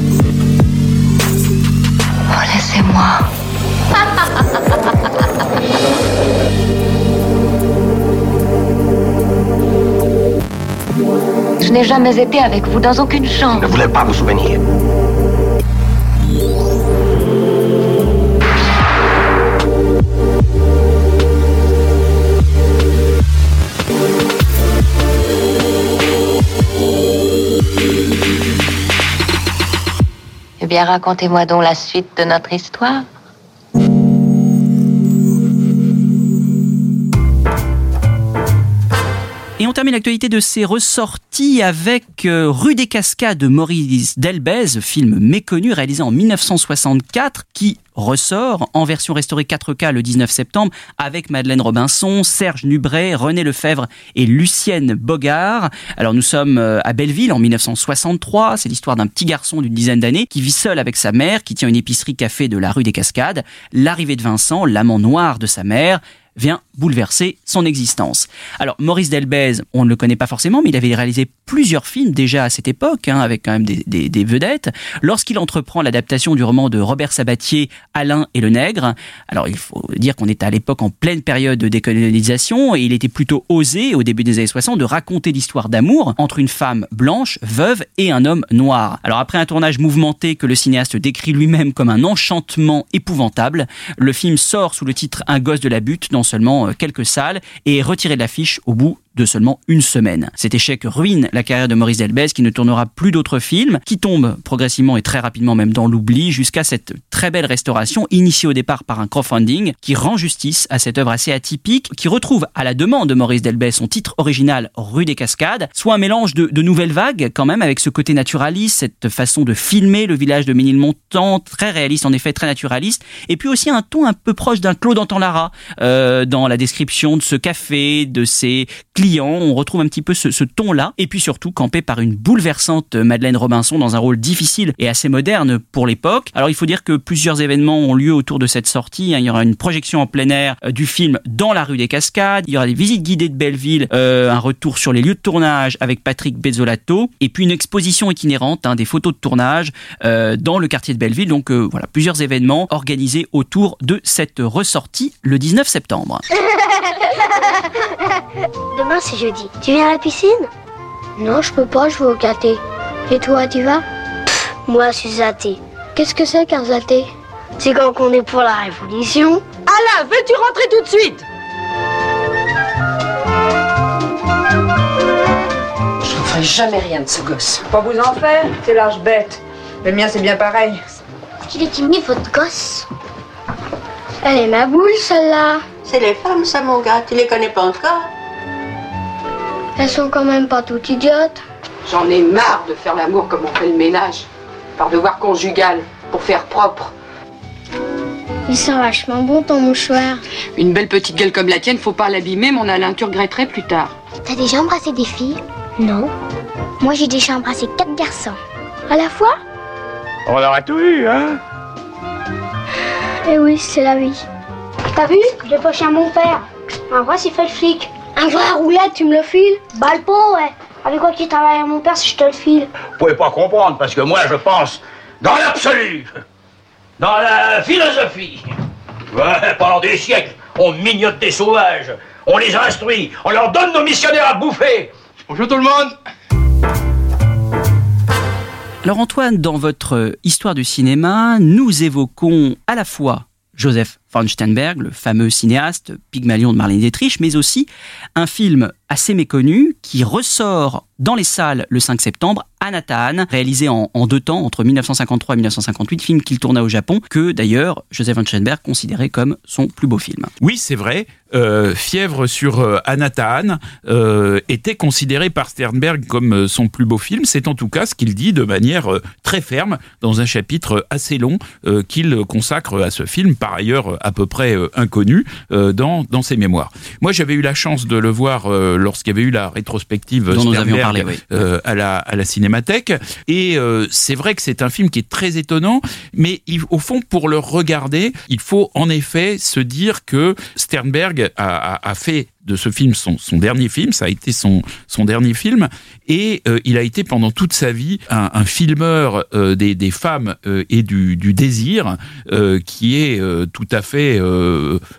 Oh, laissez-moi. Je n'ai jamais été avec vous dans aucune chambre. Je ne voulais pas vous souvenir. Bien, racontez-moi donc la suite de notre histoire. Et on termine l'actualité de ces avec euh, Rue des Cascades de Maurice Delbez, film méconnu réalisé en 1964 qui ressort en version restaurée 4K le 19 septembre avec Madeleine Robinson, Serge Nubret, René Lefebvre et Lucienne Bogart. Alors nous sommes euh, à Belleville en 1963, c'est l'histoire d'un petit garçon d'une dizaine d'années qui vit seul avec sa mère, qui tient une épicerie café de la rue des Cascades. L'arrivée de Vincent, l'amant noir de sa mère, vient bouleverser son existence. Alors Maurice Delbez, on ne le connaît pas forcément, mais il avait réalisé plusieurs films déjà à cette époque, hein, avec quand même des, vedettes. Lorsqu'il entreprend l'adaptation du roman de Robert Sabatier, Alain et le Nègre, alors il faut dire qu'on était à l'époque en pleine période de décolonisation et il était plutôt osé au début des années 60 de raconter l'histoire d'amour entre une femme blanche, veuve et un homme noir. Alors après un tournage mouvementé que le cinéaste décrit lui-même comme un enchantement épouvantable, le film sort sous le titre Un gosse de la butte dans seulement euh, quelques salles et de l'affiche au bout de seulement une semaine. Cet échec ruine la carrière de Maurice Delbez qui ne tournera plus d'autres films, qui tombe progressivement et très rapidement même dans l'oubli jusqu'à cette très belle restauration initiée au départ par un crowdfunding qui rend justice à cette œuvre assez atypique, qui retrouve à la demande de Maurice Delbez son titre original Rue des Cascades, soit un mélange de, nouvelles vagues quand même avec ce côté naturaliste, cette façon de filmer le village de Ménilmontant, très réaliste en effet, très naturaliste, et puis aussi un ton un peu proche d'un Claude Antan-Lara euh, dans la description de ce café, de ses clients, on retrouve un petit peu ce, ton-là, et puis surtout campé par une bouleversante Madeleine Robinson dans un rôle difficile et assez moderne pour l'époque. Alors il faut dire que plusieurs événements ont lieu autour de cette sortie, hein. il y aura une projection en plein air euh, du film dans la rue des Cascades, il y aura des visites guidées de Belleville, euh, un retour sur les lieux de tournage avec Patrick Bezzolato, et puis une exposition itinérante, hein, des photos de tournage euh, dans le quartier de Belleville. Donc voilà, plusieurs événements organisés autour de cette ressortie le 19 septembre. Demain c'est jeudi. Tu viens à la piscine? Non, je peux pas, je vais au caté. Et toi, tu vas? Pff, Moi, je suis athée. Qu'est-ce que c'est qu'un athée? C'est quand on est pour la révolution. Alain, veux-tu rentrer tout de suite? Je ne ferai jamais rien de ce gosse. Pas vous en faire, c'est l'âge bête. Le mien, c'est bien pareil. Qu'il est timide, votre gosse Elle est ma boule, celle-là. C'est les femmes, ça, mon gars. Tu les connais pas encore? Elles sont quand même pas toutes idiotes. J'en ai marre de faire l'amour comme on fait le ménage. Par devoir conjugal, pour faire propre. Il sent vachement bon ton mouchoir. Une belle petite gueule comme la tienne, faut pas l'abîmer, mon Alain, tu regretterais plus tard. T'as déjà embrassé des filles? Non. Moi, j'ai déjà embrassé quatre garçons. À la fois? On aurait tout eu, hein? Eh oui, c'est la vie. T'as vu? Je l'ai poché à mon père. Un vrai, s'il fait le flic. Un vrai à roulette, tu me le files? Bah le pot, ouais. Avec quoi qui travaille à mon père si je te le file? Vous pouvez pas comprendre, parce que moi, je pense dans l'absolu, dans la philosophie. Ouais, pendant des siècles, on mignote des sauvages, on les instruit, on leur donne nos missionnaires à bouffer. Bonjour tout le monde Alors Antoine, dans votre histoire du cinéma, nous évoquons à la fois Joseph von Sternberg, le fameux cinéaste Pygmalion de Marlène Dietrich, mais aussi un film assez méconnu qui ressort dans les salles le 5 septembre, Anatan, réalisé en, deux temps, entre 1953 et 1958, film qu'il tourna au Japon, que d'ailleurs Joseph von Sternberg considérait comme son plus beau film. Oui, c'est vrai. Euh, Fièvre sur euh, Anatan euh, était considéré par Sternberg comme son plus beau film. C'est en tout cas ce qu'il dit de manière très ferme dans un chapitre assez long qu'il consacre à ce film, par ailleurs à peu près inconnu dans, dans ses mémoires. Moi, j'avais eu la chance de le voir lorsqu'il y avait eu la rétrospective dont Sternberg nous avions parlé, oui. à, la, à la Cinémathèque. Et c'est vrai que c'est un film qui est très étonnant, mais il, au fond, pour le regarder, il faut en effet se dire que Sternberg a, a, a fait de ce film son, son, dernier film, ça a été son, son dernier film, et euh, il a été pendant toute sa vie un, un filmeur euh, des, des, femmes euh, et du, du désir qui est tout à fait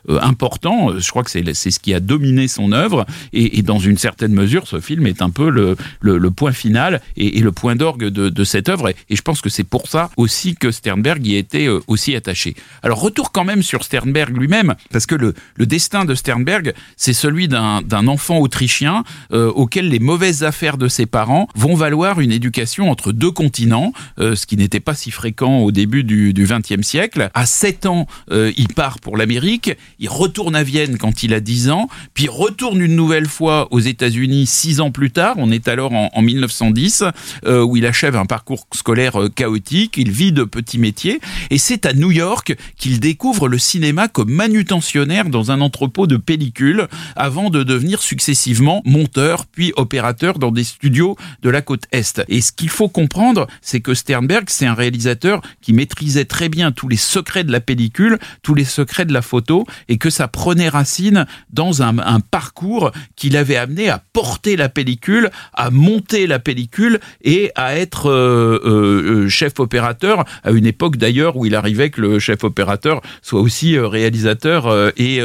important. Je crois que c'est ce qui a dominé son œuvre, et, et, dans une certaine mesure, ce film est un peu le, le, le point final et, et le point d'orgue de, de, cette œuvre, et, et je pense que c'est pour ça aussi que Sternberg y était aussi attaché. Alors retour quand même sur Sternberg lui-même, parce que le, le destin de Sternberg, c'est celui d'un enfant autrichien euh, auquel les mauvaises affaires de ses parents vont valoir une éducation entre deux continents, euh, ce qui n'était pas si fréquent au début du XXe siècle. À 7 ans, euh, il part pour l'Amérique, il retourne à Vienne quand il a 10 ans, puis retourne une nouvelle fois aux États-Unis 6 ans plus tard, on est alors en, en 1910, où il achève un parcours scolaire chaotique, il vit de petits métiers, et c'est à New York qu'il découvre le cinéma comme manutentionnaire dans un entrepôt de pellicules avant de devenir successivement monteur puis opérateur dans des studios de la côte Est. Et ce qu'il faut comprendre, c'est que Sternberg, c'est un réalisateur qui maîtrisait très bien tous les secrets de la pellicule, tous les secrets de la photo, et que ça prenait racine dans un, parcours qui l'avait amené à porter la pellicule, à monter la pellicule et à être euh, euh, chef opérateur à une époque d'ailleurs où il arrivait que le chef opérateur soit aussi euh, réalisateur et,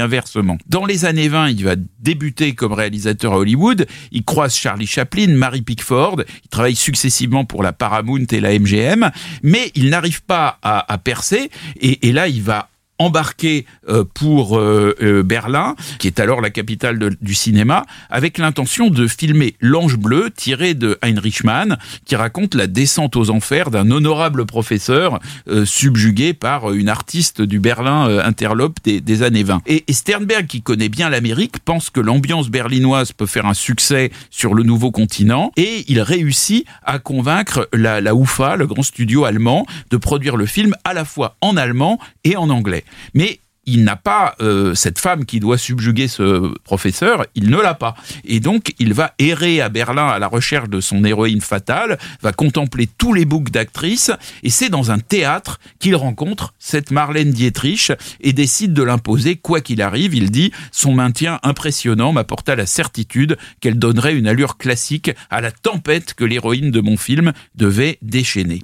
inversement. Dans les 20, il va débuter comme réalisateur à Hollywood. Il croise Charlie Chaplin, Mary Pickford. Il travaille successivement pour la Paramount et la MGM, mais il n'arrive pas à, à percer. Et, et là, il va embarqué euh, pour euh, euh, Berlin, qui est alors la capitale du cinéma, avec l'intention de filmer L'Ange Bleu, tiré de Heinrich Mann, qui raconte la descente aux enfers d'un honorable professeur subjugué par une artiste du Berlin interlope des, des années 20. Et, et Sternberg, qui connaît bien l'Amérique, pense que l'ambiance berlinoise peut faire un succès sur le nouveau continent, et il réussit à convaincre la, la UFA, le grand studio allemand, de produire le film à la fois en allemand et en anglais. Mais il n'a pas euh, cette femme qui doit subjuguer ce professeur, il ne l'a pas. Et donc, il va errer à Berlin à la recherche de son héroïne fatale, va contempler tous les books d'actrices, et c'est dans un théâtre qu'il rencontre cette Marlène Dietrich et décide de l'imposer quoi qu'il arrive. Il dit son maintien impressionnant m'apporta la certitude qu'elle donnerait une allure classique à la tempête que l'héroïne de mon film devait déchaîner.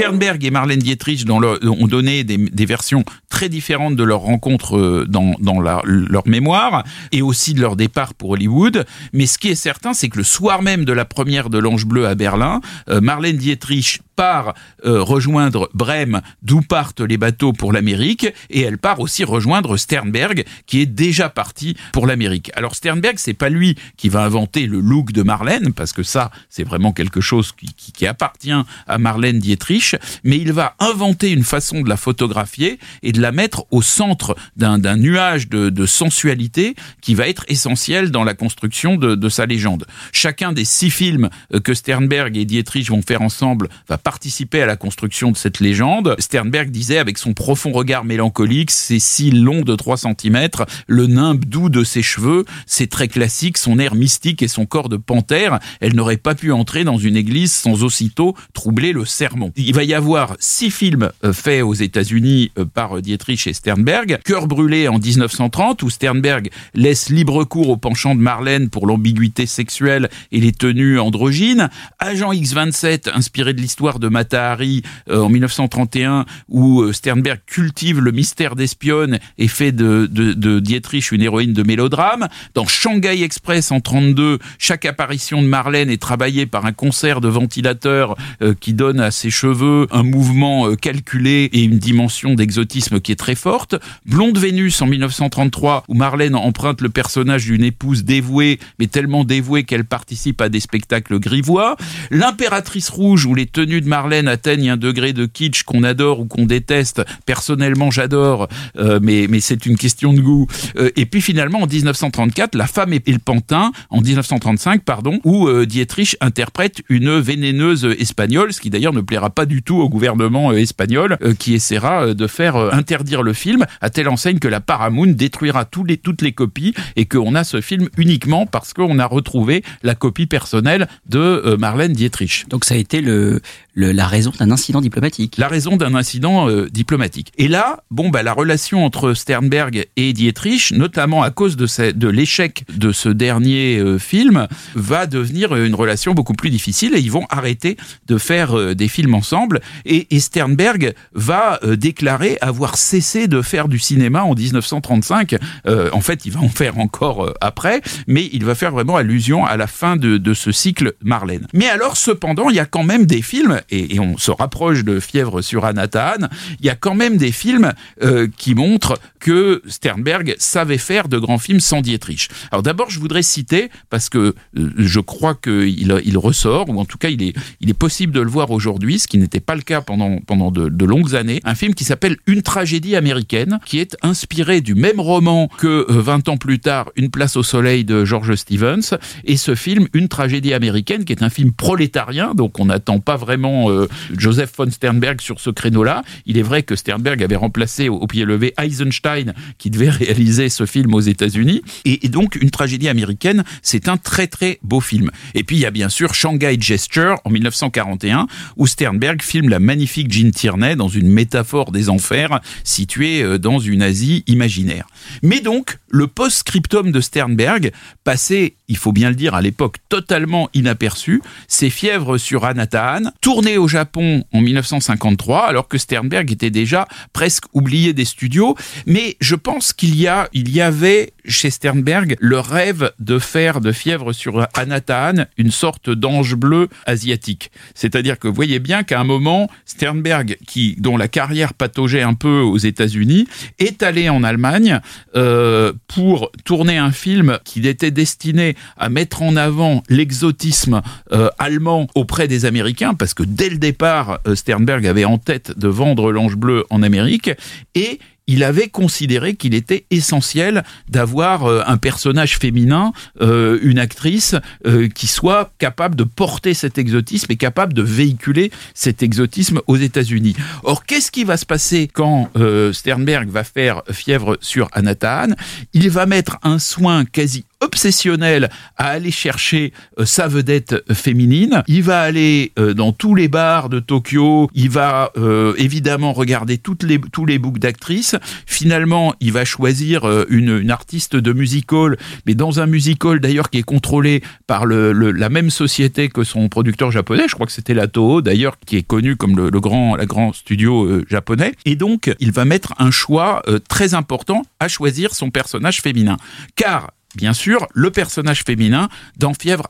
Sternberg et Marlène Dietrich ont donné des, versions très différentes de leur rencontre euh, dans, leur mémoire et aussi de leur départ pour Hollywood. Mais ce qui est certain, c'est que le soir même de la première de l'Ange Bleu à Berlin, euh, Marlène Dietrich part euh, rejoindre Brême, d'où partent les bateaux pour l'Amérique, et elle part aussi rejoindre Sternberg, qui est déjà parti pour l'Amérique. Alors Sternberg, c'est pas lui qui va inventer le look de Marlène, parce que ça, c'est vraiment quelque chose qui, qui- qui appartient à Marlène Dietrich, mais il va inventer une façon de la photographier et de la mettre au centre d'un nuage de, de sensualité qui va être essentiel dans la construction de, de sa légende. Chacun des six films euh, que Sternberg et Dietrich vont faire ensemble va participer à la construction de cette légende. Sternberg disait avec son profond regard mélancolique, ses cils longs de 3 cm, le nimbe doux de ses cheveux, c'est très classique, son air mystique et son corps de panthère, elle n'aurait pas pu entrer dans une église sans aussitôt troubler le sermon. Il va y avoir six films euh, faits aux États-Unis euh, par Dietrich et Sternberg. Cœur brûlé en 1930, où Sternberg laisse libre cours au penchant de Marlène pour l'ambiguïté sexuelle et les tenues androgynes. Agent X27, inspiré de l'histoire de Mata Hari euh, en 1931, où euh, Sternberg cultive le mystère d'espionne et fait de, Dietrich une héroïne de mélodrame. Dans Shanghai Express en 32, chaque apparition de Marlène est travaillée par un concert de ventilateurs euh, qui donne à ses cheveux un mouvement calculé et une dimension d'exotisme qui est très forte. Blonde Vénus en 1933, où Marlène emprunte le personnage d'une épouse dévouée, mais tellement dévouée qu'elle participe à des spectacles grivois. L'impératrice rouge, où les tenues de Marlène atteignent un degré de kitsch qu'on adore ou qu'on déteste. Personnellement, j'adore, euh, mais, mais c'est une question de goût. Euh, et puis finalement, en 1934, La femme et le pantin, en 1935, pardon, où euh, Dietrich interprète une vénéneuse espagnole, ce qui d'ailleurs ne plaira pas du tout au gouvernement espagnol, qui essaiera de faire interdire le film, à telle enseigne que la Paramount détruira tous les, toutes les copies et qu'on a ce film uniquement parce qu'on a retrouvé la copie personnelle de Marlène Dietrich. Donc ça a été le, la raison d'un incident diplomatique. La raison d'un incident euh, diplomatique. Et là, bon, bah, la relation entre Sternberg et Dietrich, notamment à cause de, de l'échec de ce dernier euh, film, va devenir euh, une relation beaucoup plus difficile et ils vont arrêter de faire des films ensemble. Et, Sternberg va déclarer avoir cessé de faire du cinéma en 1935. Euh, en fait, il va en faire encore après, mais il va faire vraiment allusion à la fin de, de ce cycle Marlène. Mais alors, cependant, il y a quand même des films, et, on se rapproche de Fièvre sur Anatane, il y a quand même des films euh, qui montrent que Sternberg savait faire de grands films sans Dietrich. Alors d'abord, je voudrais citer, parce que euh, je crois qu'il il ressort, ou en tout cas, il est, possible de le voir aujourd'hui, ce qui n'était pas le cas pendant, de longues années, un film qui s'appelle Une tragédie américaine, qui est inspiré du même roman que euh, 20 ans plus tard, Une place au soleil de George Stevens, et ce film, Une tragédie américaine, qui est un film prolétarien, donc on n'attend pas vraiment euh, Joseph von Sternberg sur ce créneau-là. Il est vrai que Sternberg avait remplacé au, pied levé Eisenstein, qui devait réaliser ce film aux États-Unis. Et, et donc, une tragédie américaine, c'est un très très beau film. Et puis, il y a bien sûr Shanghai Gesture en 1941, où Sternberg filme la magnifique Jean Tierney dans une métaphore des enfers située euh, dans une Asie imaginaire. Mais donc, le post-scriptum de Sternberg, passé, il faut bien le dire, à l'époque totalement inaperçu, c'est Fièvre sur Anatahan, tourné au Japon en 1953, alors que Sternberg était déjà presque oublié des studios. Mais je pense qu'il y a, il y avait chez Sternberg le rêve de faire de Fièvre sur Anatahan une sorte d'ange bleu asiatique. C'est-à-dire que vous voyez bien qu'à un moment, Sternberg, qui, dont la carrière pataugeait un peu aux États-Unis, est allé en Allemagne euh, pour tourner un film qui était destiné à mettre en avant l'exotisme euh, allemand auprès des Américains, parce que dès le départ, euh, Sternberg avait en tête de vendre l'ange bleu en Amérique, et il avait considéré qu'il était essentiel d'avoir euh, un personnage féminin, euh, une actrice euh, qui soit capable de porter cet exotisme et capable de véhiculer cet exotisme aux États-Unis. Or, qu'est-ce qui va se passer quand Sternberg va faire Fièvre sur Anatahan Il va mettre un soin quasi obsessionnel à aller chercher euh, sa vedette féminine. Il va aller euh, dans tous les bars de Tokyo. Il va euh, évidemment regarder toutes les, tous les books d'actrices. Finalement, il va choisir euh, une, une artiste de music hall, mais dans un music hall d'ailleurs qui est contrôlé par le, le- la même société que son producteur japonais. Je crois que c'était la Toho d'ailleurs, qui est connu comme le, le grand, la grand studio euh, japonais. Et donc, il va mettre un choix euh, très important à choisir son personnage féminin. Car bien sûr, le personnage féminin dans Fièvre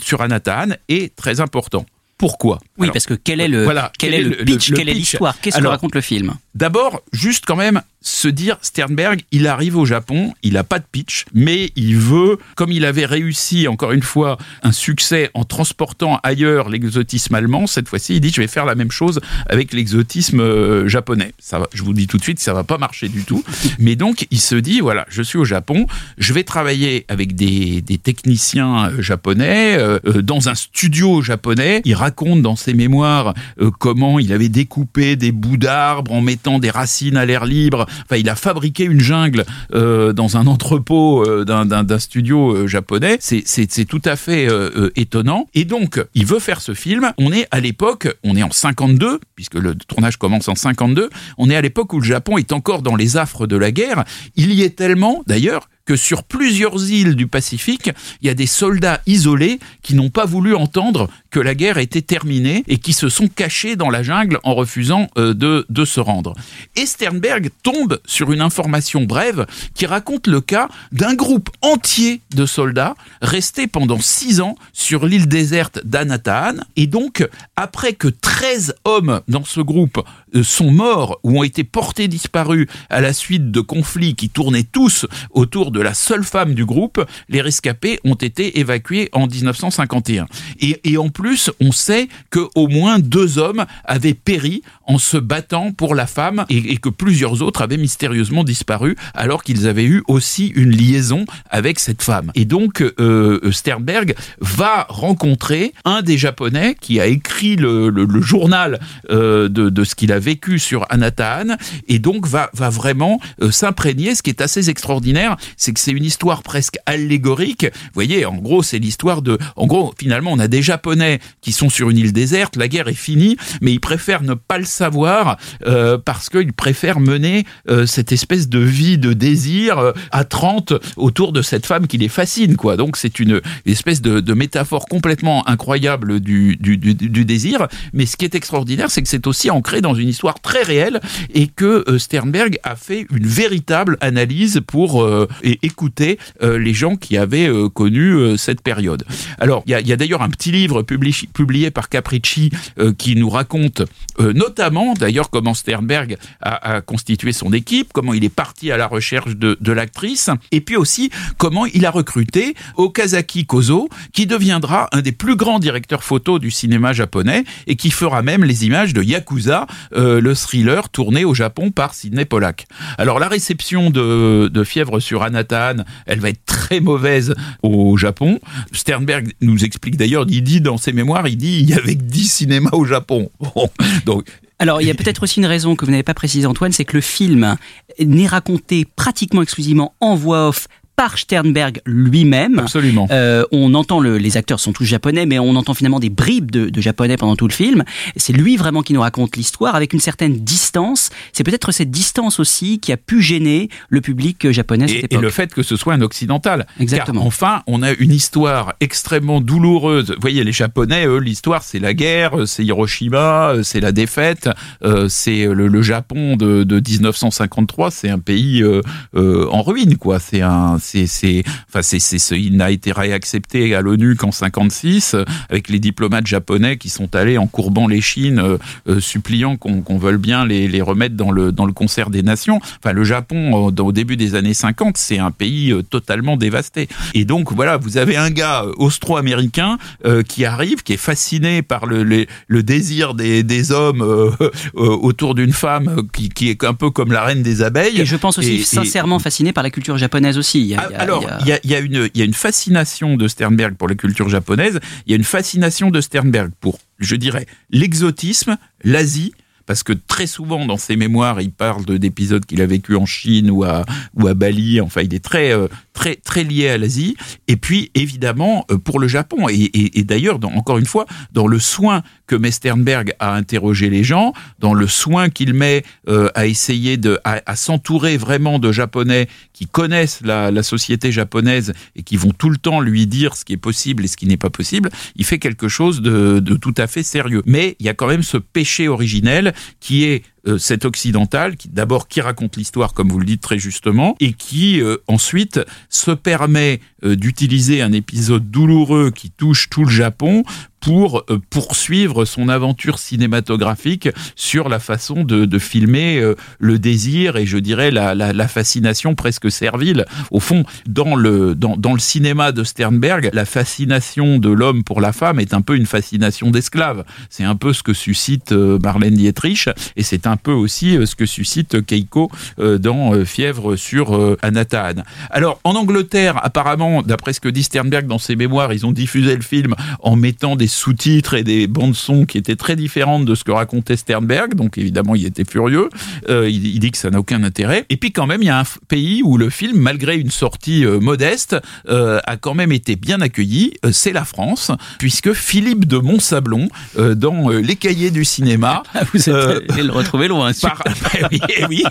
sur Anatahan est très important. Pourquoi? Oui, Alors, parce que quel est le, voilà, quel est le pitch, quelle est pitch l'histoire, qu'est-ce que raconte le film? D'abord, juste quand même se dire, Sternberg, il arrive au Japon, il n'a pas de pitch, mais il veut, comme il avait réussi, encore une fois, un succès en transportant ailleurs l'exotisme allemand, cette fois-ci, il dit, je vais faire la même chose avec l'exotisme euh, japonais. Ça va, je vous dis tout de suite, ça va pas marcher du tout. Mais donc, il se dit, voilà, je suis au Japon, je vais travailler avec des, des techniciens euh, japonais, euh, dans un studio japonais. Il raconte dans ses mémoires euh, comment il avait découpé des bouts d'arbres en mettant des racines à l'air libre. Enfin, il a fabriqué une jungle euh, dans un entrepôt euh, d'un- studio japonais. C'est- tout à fait étonnant. Et donc, il veut faire ce film. On est à l'époque, on est en 52, puisque le tournage commence en 52. On est à l'époque où le Japon est encore dans les affres de la guerre. Il y est tellement, d'ailleurs, que sur plusieurs îles du Pacifique, il y a des soldats isolés qui n'ont pas voulu entendre que la guerre était terminée et qui se sont cachés dans la jungle en refusant euh, de, se rendre. Et Sternberg tombe sur une information brève qui raconte le cas d'un groupe entier de soldats restés pendant six ans sur l'île déserte d'Anatahan. Et donc, après que 13 hommes dans ce groupe sont morts ou ont été portés disparus à la suite de conflits qui tournaient tous autour de la seule femme du groupe, les rescapés ont été évacués en 1951. Et, et en plus, on sait que au moins deux hommes avaient péri en se battant pour la femme et, que plusieurs autres avaient mystérieusement disparu alors qu'ils avaient eu aussi une liaison avec cette femme. Et donc, euh, Sternberg va rencontrer un des Japonais qui a écrit le, le- le journal euh, de, de ce qu'il a vécu sur Anatahan et donc va, va vraiment euh, s'imprégner. Ce qui est assez extraordinaire, c'est que c'est une histoire presque allégorique. Vous voyez, en gros, c'est l'histoire de... En gros, finalement, on a des Japonais qui sont sur une île déserte, la guerre est finie, mais ils préfèrent ne pas le savoir euh, parce qu'ils préfèrent mener euh, cette espèce de vie de désir euh, à 30 autour de cette femme qui les fascine, quoi. Donc c'est une espèce de, de métaphore complètement incroyable du, du, du, du désir. Mais ce qui est extraordinaire, c'est que c'est aussi ancré dans une histoire très réelle et que euh, Sternberg a fait une véritable analyse pour euh, et écouter euh, les gens qui avaient euh, connu euh, cette période. Alors, il y a, y a d'ailleurs un petit livre publié, publié par Capricci euh, qui nous raconte euh, notamment, d'ailleurs, comment Sternberg a, constitué son équipe, comment il est parti à la recherche de, l'actrice, et puis aussi comment il a recruté Okazaki Kozo, qui deviendra un des plus grands directeurs photo du cinéma japonais et qui fera même les images de Yakuza euh, le thriller tourné au Japon par Sidney Pollack. Alors la réception de, de Fièvre sur Anatan, elle va être très mauvaise au Japon. Sternberg nous explique d'ailleurs, il dit dans ses mémoires, il dit il y avait que 10 cinémas au Japon. Bon, donc Alors, il y a peut-être aussi une raison que vous n'avez pas précisé, Antoine, c'est que le film n'est raconté pratiquement exclusivement en voix off par Sternberg lui-même. Absolument. Euh, on entend le, les acteurs sont tous japonais, mais on entend finalement des bribes de, de japonais pendant tout le film. C'est lui vraiment qui nous raconte l'histoire avec une certaine distance. C'est peut-être cette distance aussi qui a pu gêner le public japonais à cette et, et le fait que ce soit un occidental. Exactement. Car enfin, on a une histoire extrêmement douloureuse. Vous voyez, les Japonais, eux, l'histoire, c'est la guerre, c'est Hiroshima, euh, c'est la défaite, euh, c'est le, le Japon de, de 1953, c'est un pays euh, euh, en ruine, quoi. C'est un, c'est, c'est, enfin, c'est, c'est, ce- il n'a été réaccepté à l'ONU qu'en 56, euh, avec les diplomates japonais qui sont allés en courbant les chines, euh, euh, suppliant qu'on, qu'on veuille bien les, les remettre dans le, dans le concert des nations. Enfin, le Japon, au début des années 50, c'est un pays euh, totalement dévasté. Et donc, voilà, vous avez un gars euh, austro-américain euh, qui arrive, qui est fasciné par le, les- le désir des, des hommes euh, autour d'une femme qui, qui est un peu comme la reine des abeilles. Et je pense aussi Et- et- sincèrement fasciné par la culture japonaise aussi. Y a- a- alors, il y a- y une, il y a une fascination de Sternberg pour la culture japonaise. Il y a une fascination de Sternberg pour, je dirais, l'exotisme, l'Asie. Parce que très souvent dans ses mémoires, il parle de- d'épisodes qu'il a vécu en Chine ou à, ou à Bali. Enfin, il est très, euh, très, très lié à l'Asie. Et puis, évidemment, euh, pour le Japon. Et, et- et d'ailleurs, encore une fois, dans le soin que met Sternberg à interroger les gens, dans le soin qu'il met euh, à essayer de, à, à s'entourer vraiment de Japonais qui connaissent la, la société japonaise et qui vont tout le temps lui dire ce qui est possible et ce qui n'est pas possible, il fait quelque chose de, de tout à fait sérieux. Mais il y a quand même ce péché originel qui est euh, cet occidental, qui d'abord qui raconte l'histoire, comme vous le dites très justement, et qui euh, ensuite se permet euh, d'utiliser un épisode douloureux qui touche tout le Japon pour euh, poursuivre son aventure cinématographique sur la façon de, de filmer euh, le désir et je dirais la, la, la fascination presque servile. Au fond, dans le, dans, dans le cinéma de Sternberg, la fascination de l'homme pour la femme est un peu une fascination d'esclave. C'est un peu ce que suscite euh, Marlène Dietrich et c'est un peu aussi euh, ce que suscite Keiko euh, dans euh, Fièvre sur Anatane. Alors, en Angleterre, apparemment, d'après ce que dit Sternberg dans ses mémoires, ils ont diffusé le film en mettant des sous-titres et des bandes-son qui étaient très différentes de ce que racontait Sternberg. Donc, évidemment, il était furieux. Euh, il, il dit que ça n'a aucun intérêt. Et puis, quand même, il y a un pays où le film, malgré une sortie euh, modeste, euh, a quand même été bien accueilil. Euh, c'est la France, puisque Philippe de Montsablon, dans Les Cahiers du cinéma, Vous êtes euh, allé le retrouver loin. par- oui,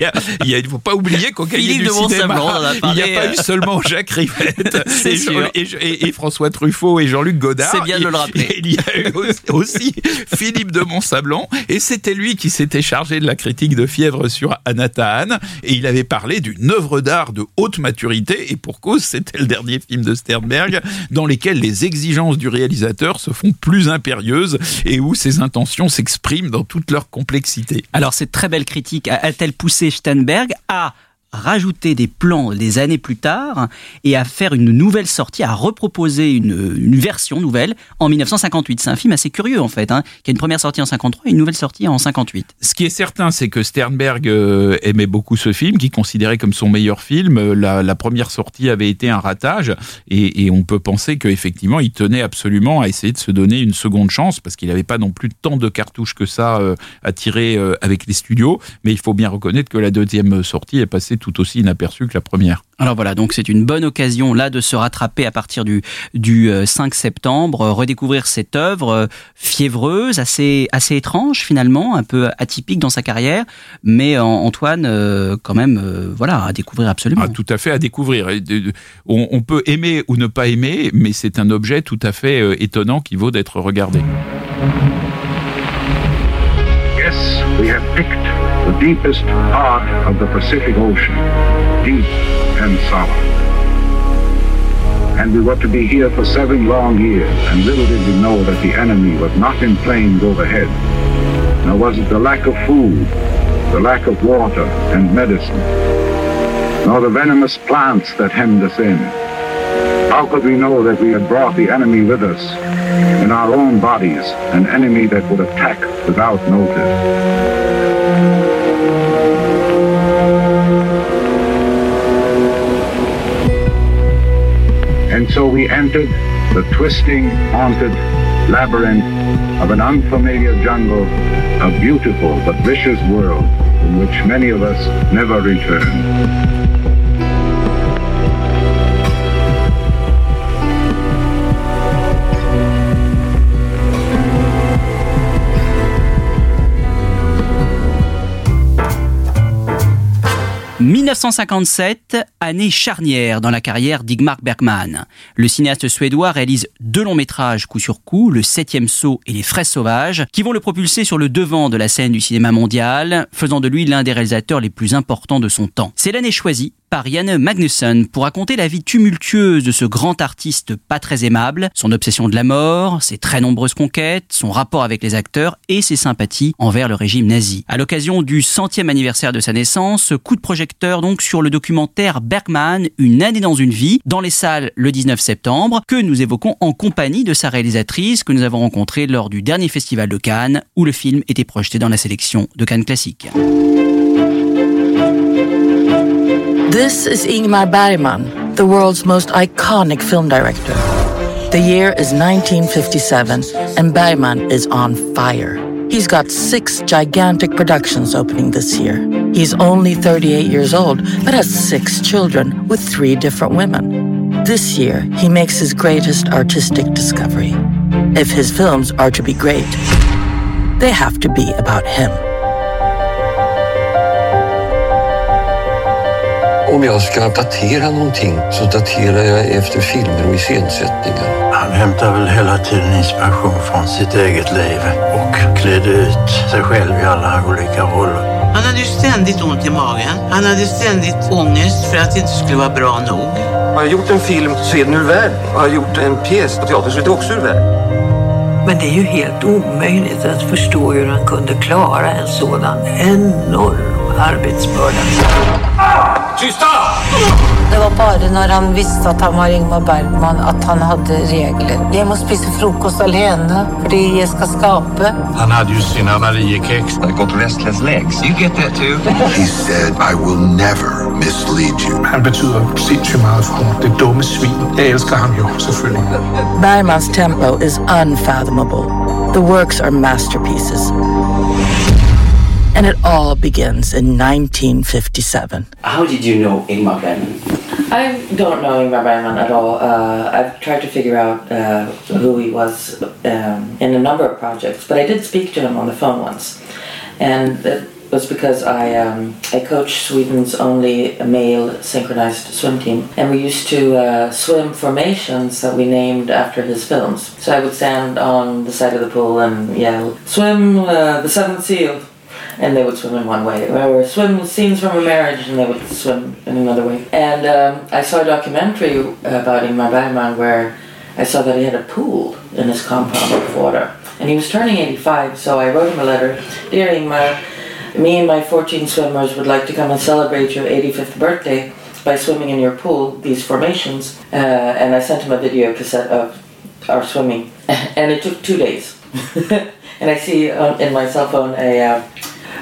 il ne faut pas oublier qu'au du de cinéma, Montsablan, il n'y a pas euh. eu seulement Jacques Rivette et, sûr. et- et- et François Truffaut et Jean-Luc Godard. C'est bien de le rappeler. Il y a eu aussi Philippe de Montsablon et c'était lui qui s'était chargé de la critique de Fièvre sur Anatane et il avait parlé d'une œuvre d'art de haute maturité et pour cause c'était le dernier film de Sternberg dans lesquels les exigences du réalisateur se font plus impérieuses et où ses intentions s'expriment dans toute leur complexité. Alors cette très belle critique a-t-elle poussé Sternberg à rajouter des plans des années plus tard et à faire une nouvelle sortie, à reproposer une, version nouvelle en 1958. C'est un film assez curieux en fait, hein, qui a une première sortie en 53 et une nouvelle sortie en 58. Ce qui est certain, c'est que Sternberg euh, aimait beaucoup ce film, qu'il considérait comme son meilleur film. Euh, La, première sortie avait été un ratage, et, et on peut penser qu'effectivement, il tenait absolument à essayer de se donner une seconde chance, parce qu'il n'avait pas non plus tant de cartouches que ça euh, à tirer avec les studios. Mais il faut bien reconnaître que la deuxième sortie est passée tout aussi inaperçue que la première. Alors voilà, donc c'est une bonne occasion là de se rattraper à partir du, du euh, 5 septembre, euh, redécouvrir cette œuvre euh, fiévreuse, assez, assez étrange finalement, un peu atypique dans sa carrière, mais euh, Antoine, euh, quand même, euh, voilà, à découvrir absolument. Ah, tout à fait à découvrir. On, on peut aimer ou ne pas aimer, mais c'est un objet tout à fait euh, étonnant qui vaut d'être regardé. Yes, we have picked deepest part of the Pacific Ocean, deep and solemn. And we were to be here for seven long years, and little did we know that the enemy was not in planes overhead. Nor was it the lack of food, the lack of water and medicine, nor the venomous plants that hemmed us in. How could we know that we had brought the enemy with us in our own bodies, an enemy that would attack without notice? So we entered the twisting, haunted labyrinth of an unfamiliar jungle, a beautiful but vicious world from which many of us never return. 1957, année charnière dans la carrière d'Igmar Bergman. Le cinéaste suédois réalise deux longs métrages coup sur coup, Le Septième Saut et Les Fraises Sauvages, qui vont le propulser sur le devant de la scène du cinéma mondial, faisant de lui l'un des réalisateurs les plus importants de son temps. C'est l'année choisie par Janne Magnusson pour raconter la vie tumultueuse de ce grand artiste pas très aimable, son obsession de la mort, ses très nombreuses conquêtes, son rapport avec les acteurs et ses sympathies envers le régime nazi. À l'occasion du centième anniversaire de sa naissance, coup de projecteur donc sur le documentaire Bergman, Une année dans une vie, dans les salles le 19 septembre, que nous évoquons en compagnie de sa réalisatrice que nous avons rencontrée lors du dernier festival de Cannes, où le film était projeté dans la sélection de Cannes Classique. This is Ingmar Bergman, the world's most iconic film director. The year is 1957, and Bergman is on fire. He's got six gigantic productions opening this year. He's only 38 years old, but has six children with three different women. This year, he makes his greatest artistic discovery. If his films are to be great, they have to be about him. Om jag ska datera någonting så daterar jag efter filmer och iscensättningar. Han hämtar väl hela tiden inspiration från sitt eget liv och klädde ut sig själv i alla olika roller. Han hade ju ständigt ont i magen. Han hade ständigt ångest för att det inte skulle vara bra nog. Har jag gjort en film så är den ur världen. Har jag gjort en pjäs på teater så är det också ur världen. Men det är ju helt omöjligt att förstå hur han kunde klara en sådan enorm arbetsbörda. Tysta! Det var bara när han visste att han var Ingmar Bergman att han hade regler. Jag måste spisa frukost alene, för jag ska skapa. Han hade ju sina Mariekex. I got restless legs. You get that too? He said, I will never mislead you. Han betyder sindssygt meget for mig. Det dumme svin. Jag älskar han ju, selvfølgelig. Bergman's tempo is unfathomable. The works are masterpieces. And it all begins in 1957. How did you know Ingmar Bergman? I don't know Ingmar Bergman at all. Uh, I've tried to figure out uh, who he was um, in a number of projects, but I did speak to him on the phone once. And it was because I, um, I coached Sweden's only male synchronized swim team, and we used to uh, swim formations that we named after his films. So I would stand on the side of the pool and yell, Swim uh, the seventh seal! And they would swim in one way. There were swim scenes from a marriage, and they would swim in another way. And um, I saw a documentary about Ingmar Bergman where I saw that he had a pool in his compound of water. And he was turning 85, so I wrote him a letter. Dear Ingmar, me and my 14 swimmers would like to come and celebrate your 85th birthday by swimming in your pool, these formations. Uh, and I sent him a video cassette of our swimming. and it took two days. and I see uh, in my cell phone a uh,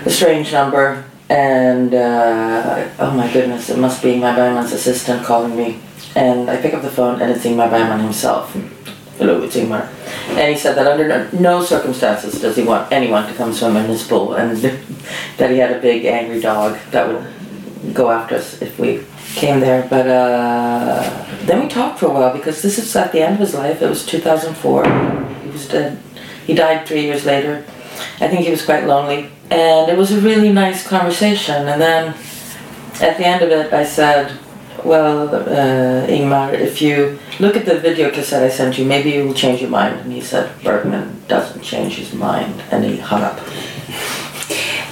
a strange number, and uh, oh my goodness, it must be my Bergman's assistant calling me. And I pick up the phone, and it's Ingmar Bergman himself. Hello, it's Ingmar. And he said that under no circumstances does he want anyone to come swim in his pool, and that he had a big angry dog that would go after us if we came there. But uh, then we talked for a while because this is at the end of his life. It was 2004. He was dead. He died three years later. I think he was quite lonely and it was a really nice conversation. And then at the end of it, I said, "Well, uh, Ingmar, if you look at the video cassette I sent you, maybe you will change your mind." And he said, "Bergman doesn't change his mind," and he hung up.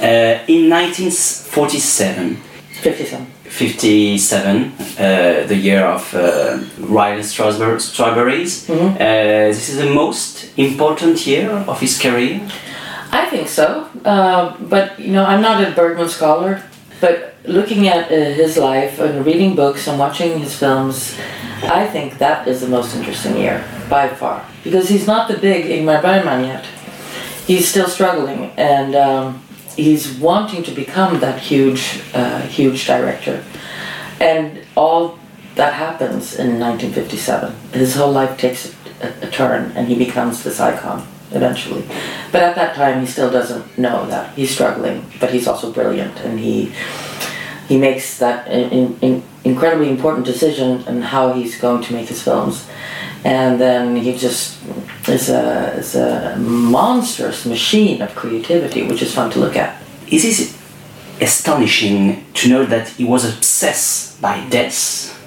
Uh, in 1947, 57. 57, uh, the year of uh, Ryan Strawberries. Mhm. Uh, this is the most important year of his career. I think so, uh, but you know, I'm not a Bergman scholar. But looking at uh, his life and reading books and watching his films, I think that is the most interesting year by far because he's not the big Ingmar Bergman yet. He's still struggling and um, he's wanting to become that huge, uh, huge director. And all that happens in 1957. His whole life takes a, a turn and he becomes this icon eventually. But at that time, he still doesn't know that. He's struggling, but he's also brilliant and he he makes that in, in, incredibly important decision in how he's going to make his films. And then he just is a, is a monstrous machine of creativity, which is fun to look at. Is it astonishing to know that he was obsessed by death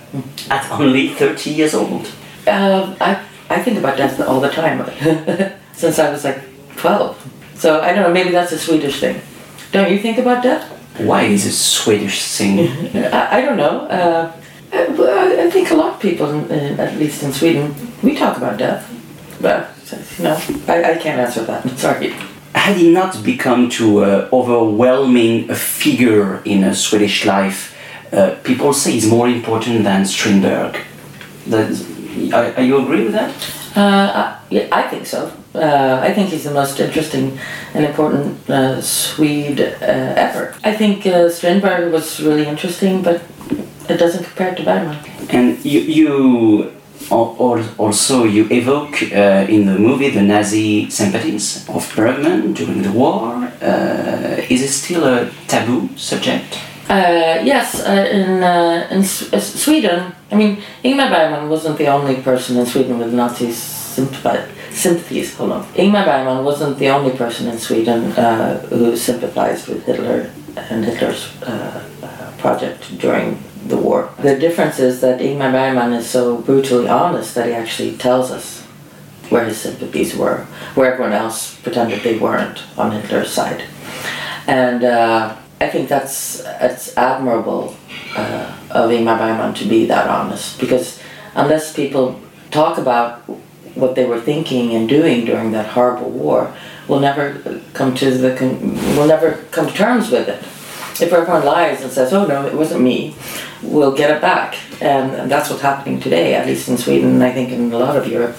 at only 30 years old? Uh, I, I think about death all the time, since I was like 12. So I don't know, maybe that's a Swedish thing. Don't you think about death? Why is it Swedish thing? I, I don't know. Uh, I, I think a lot of people, in, in, at least in Sweden, we talk about death. But, you know, I, I can't answer that. Sorry. Had he not become to an overwhelming a figure in a Swedish life, uh, people say he's more important than Strindberg. That, are, are you agree with that? Uh, I, yeah, I think so. Uh, I think he's the most interesting and important uh, Swede uh, ever. I think uh, Strindberg was really interesting, but it doesn't compare to Bergman. And you, you al- al- also you evoke uh, in the movie the Nazi sympathies of Bergman during the war. Uh, is it still a taboo subject? Uh, yes, uh, in uh, in S- Sweden, I mean, Ingmar Bergman wasn't the only person in Sweden with Nazi sympathy, sympathies. Hold on, Ingmar Bergman wasn't the only person in Sweden uh, who sympathized with Hitler and Hitler's uh, uh, project during the war. The difference is that Ingmar Bergman is so brutally honest that he actually tells us where his sympathies were, where everyone else pretended they weren't on Hitler's side, and. Uh, I think that's it's admirable uh, of Ingmar Bergman to be that honest because unless people talk about what they were thinking and doing during that horrible war, we'll never come to the con- we'll never come to terms with it. If everyone lies and says, "Oh no, it wasn't me," we'll get it back, and that's what's happening today, at least in Sweden, I think in a lot of Europe.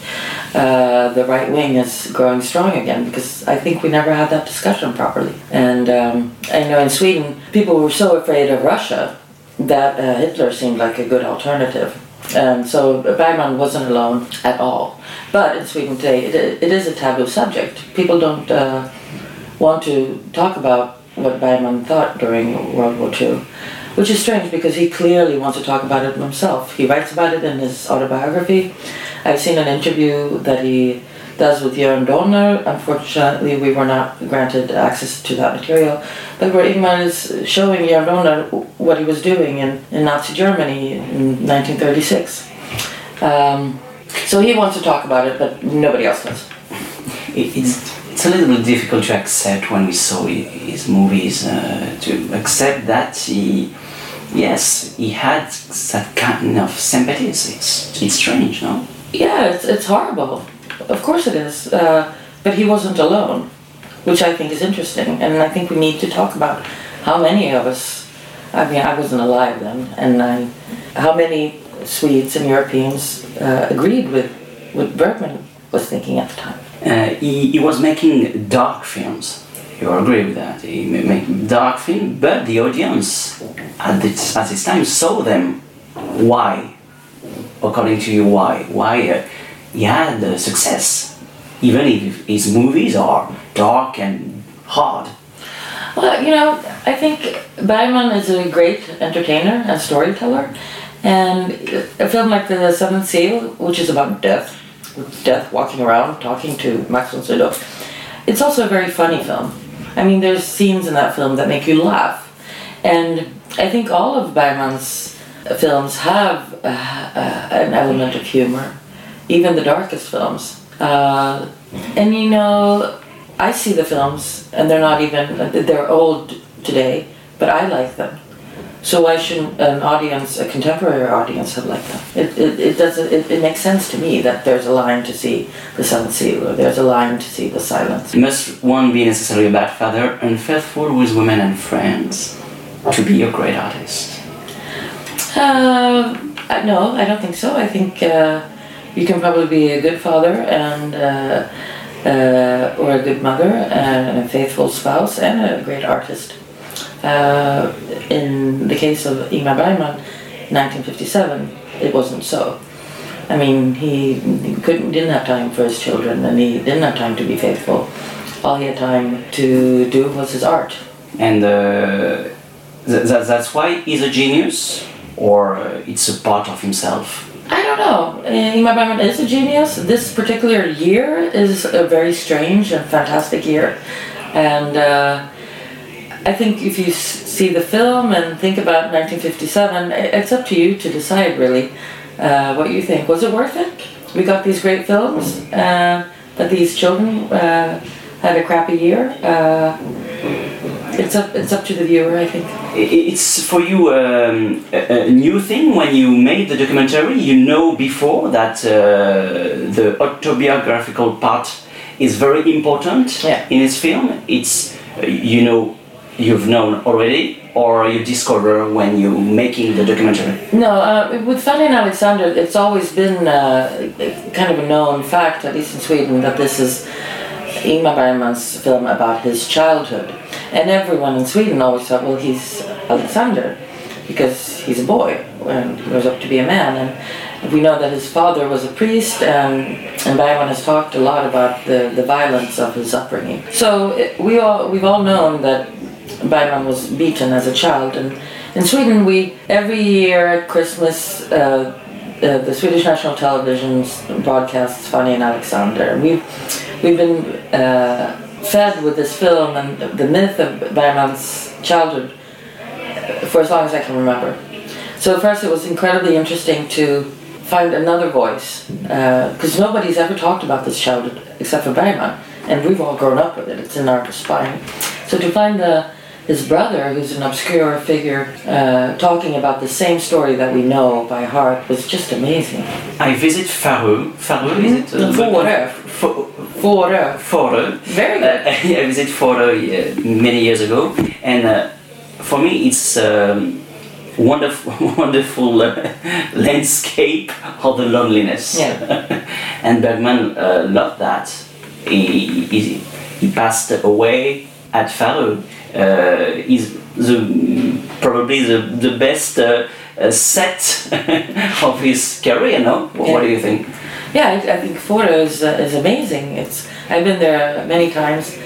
Uh, the right wing is growing strong again because I think we never had that discussion properly. And um, I know in Sweden, people were so afraid of Russia that uh, Hitler seemed like a good alternative. And so Bergman wasn't alone at all. But in Sweden today, it, it is a taboo subject. People don't uh, want to talk about what Bergman thought during World War II. Which is strange because he clearly wants to talk about it himself. He writes about it in his autobiography. I've seen an interview that he does with Jörn Donner. Unfortunately, we were not granted access to that material. But where Ingmar is showing Jörn Donner what he was doing in, in Nazi Germany in 1936. Um, so he wants to talk about it, but nobody else does. It's it's a little bit difficult to accept when we saw his movies uh, to accept that he yes he had that kind of sympathies. It's it's strange, no? Yeah, it's, it's horrible. Of course it is. Uh, but he wasn't alone, which I think is interesting. And I think we need to talk about how many of us, I mean, I wasn't alive then, and I, how many Swedes and Europeans uh, agreed with what Bergman was thinking at the time. Uh, he, he was making dark films. You agree with that? He made dark film, but the audience at this, at this time saw them. Why? According to you, why? Why uh, he had uh, success, even if his movies are dark and hard. Well, you know, I think Bergman is a great entertainer and storyteller. And a film like The Seventh Seal, which is about death, death walking around talking to Max von Sydow, it's also a very funny film. I mean, there's scenes in that film that make you laugh. And I think all of Bergman's films have uh, uh, an element of humor, even the darkest films. Uh, and you know, I see the films, and they're not even, they're old today, but I like them. So why shouldn't an audience, a contemporary audience, have liked them? It, it, it doesn't. It, it makes sense to me that there's a line to see the seventh seal, or there's a line to see the silence. Must one be necessarily a bad father, and faithful with women and friends, to be a great artist? Uh, no, I don't think so. I think uh, you can probably be a good father and uh, uh, or a good mother and a faithful spouse and a great artist. Uh, in the case of Ingmar Bergman, 1957, it wasn't so. I mean, he, couldn't, didn't have time for his children, and he didn't have time to be faithful. All he had time to do was his art. And uh, th- that, that's why he's a genius, or uh, it's a part of himself. I don't know. Uh, Ingmar Bergman is a genius. This particular year is a very strange and fantastic year. And uh, I think if you see the film and think about 1957, it's up to you to decide really uh, what you think. Was it worth it? We got these great films, uh, but these children uh, had a crappy year. It's up. It's up to the viewer, I think. It's for you um, a, a new thing when you made the documentary. You know before that uh, the autobiographical part is very important in his film. It's uh, you know you've known already, or you discover when you making the documentary. No, uh, with Fanny and Alexander, it's always been uh, kind of a known fact, at least in Sweden, that this is Ingmar Bergman's film about his childhood. And everyone in Sweden always thought, well, he's Alexander, because he's a boy and he grows up to be a man. And we know that his father was a priest, and, and Bergman has talked a lot about the, the violence of his upbringing. So it, we all, we've all known that Bergman was beaten as a child, and in Sweden, we every year at Christmas, uh, uh, the Swedish National Television broadcasts Fanny and Alexander. And we've been uh, fed with this film and the myth of Bergman's childhood uh, for as long as I can remember. So first, it was incredibly interesting to find another voice because nobody's ever talked about this childhood except for Bergman, and we've all grown up with it. It's in our spine. So to find the his brother, who's an obscure figure, uh, talking about the same story that we know by heart was just amazing. I visit Fareux. Fareux is it? uh, Fårö. Fårö. Fårö. Very good. I visited Fårö uh, many years ago, and uh, for me it's um, wonderful, wonderful uh, landscape of the loneliness. Yeah. and Bergman uh, loved that. He, he, he passed away at Fareux. Uh, he's the, probably the, the best uh, uh, set of his career, no? What, what do you think? Yeah, I, I think Fårö is, uh, is amazing. It's I've been there many times.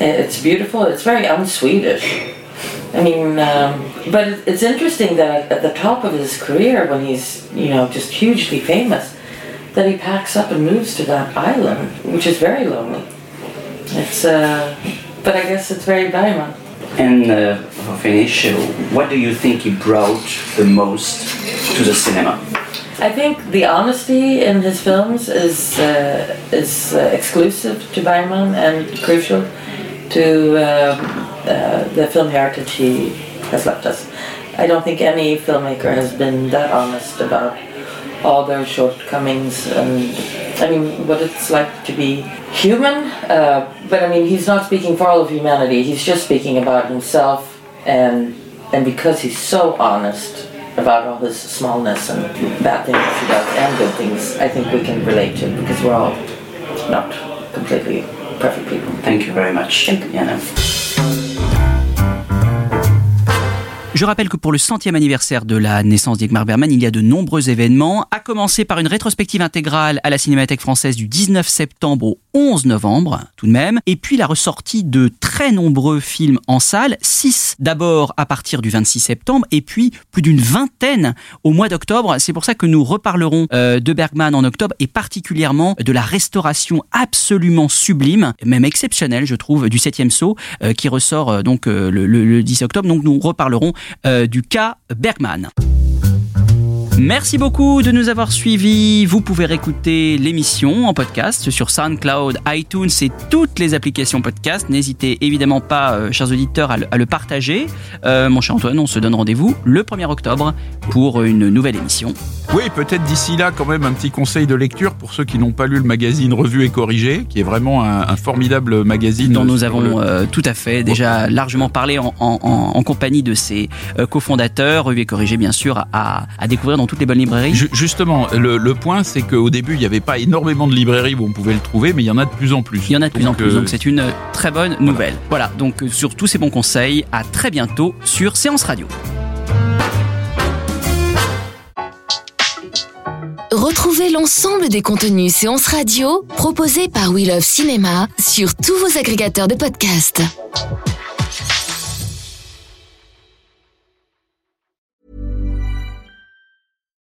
It's beautiful. It's very un-Swedish. I mean, um, but it's interesting that at the top of his career, when he's you know just hugely famous, that he packs up and moves to that island, which is very lonely. It's, uh, but I guess it's very Bergman. And uh, for finish, what do you think he brought the most to the cinema? I think the honesty in his films is uh, is uh, exclusive to Bergman and crucial to um, uh, the film heritage he has left us. I don't think any filmmaker has been that honest about all their shortcomings and I mean what it's like to be human. Uh, but I mean he's not speaking for all of humanity. He's just speaking about himself and and because he's so honest about all his smallness and bad things he does and good things, I think we can relate to because we're all not completely perfect people. Thank you very much, Yana. Je rappelle que pour le centième anniversaire de la naissance d'Igmar Bergman, il y a de nombreux événements, à commencer par une rétrospective intégrale à la Cinémathèque française du 19 septembre au 11 novembre, tout de même, et puis la ressortie de très nombreux films en salle, 6 d'abord à partir du 26 septembre, et puis plus d'une vingtaine au mois d'octobre. C'est pour ça que nous reparlerons euh, de Bergman en octobre, et particulièrement de la restauration absolument sublime, même exceptionnelle, je trouve, du 7e saut, euh, qui ressort euh, donc le, le- le 10 octobre. Donc nous reparlerons du cas Bergman. Merci beaucoup de nous avoir suivis. Vous pouvez réécouter l'émission en podcast sur SoundCloud, iTunes et toutes les applications podcast. N'hésitez évidemment pas, euh, chers auditeurs, à le, à le partager. Euh, mon cher Antoine, on se donne rendez-vous le 1er octobre pour une nouvelle émission. Oui, peut-être d'ici là, quand même, un petit conseil de lecture pour ceux qui n'ont pas lu le magazine Revue et Corrigé, qui est vraiment un, un formidable magazine. dont nous avons le- euh, tout à fait déjà largement parlé en, en- en- en compagnie de ses cofondateurs, Revue et Corrigé bien sûr, à, à découvrir dans toutes les bonnes librairies. Ju- Justement, le, le point, c'est qu'au début, il n'y avait pas énormément de librairies où on pouvait le trouver, mais il y en a de plus en plus. Il y en a de plus en plus, euh, donc c'est une très bonne nouvelle. Voilà, donc euh, sur tous ces bons conseils, à très bientôt sur Séance Radio. Retrouvez l'ensemble des contenus séances radio proposés par We Love Cinéma sur tous vos agrégateurs de podcasts.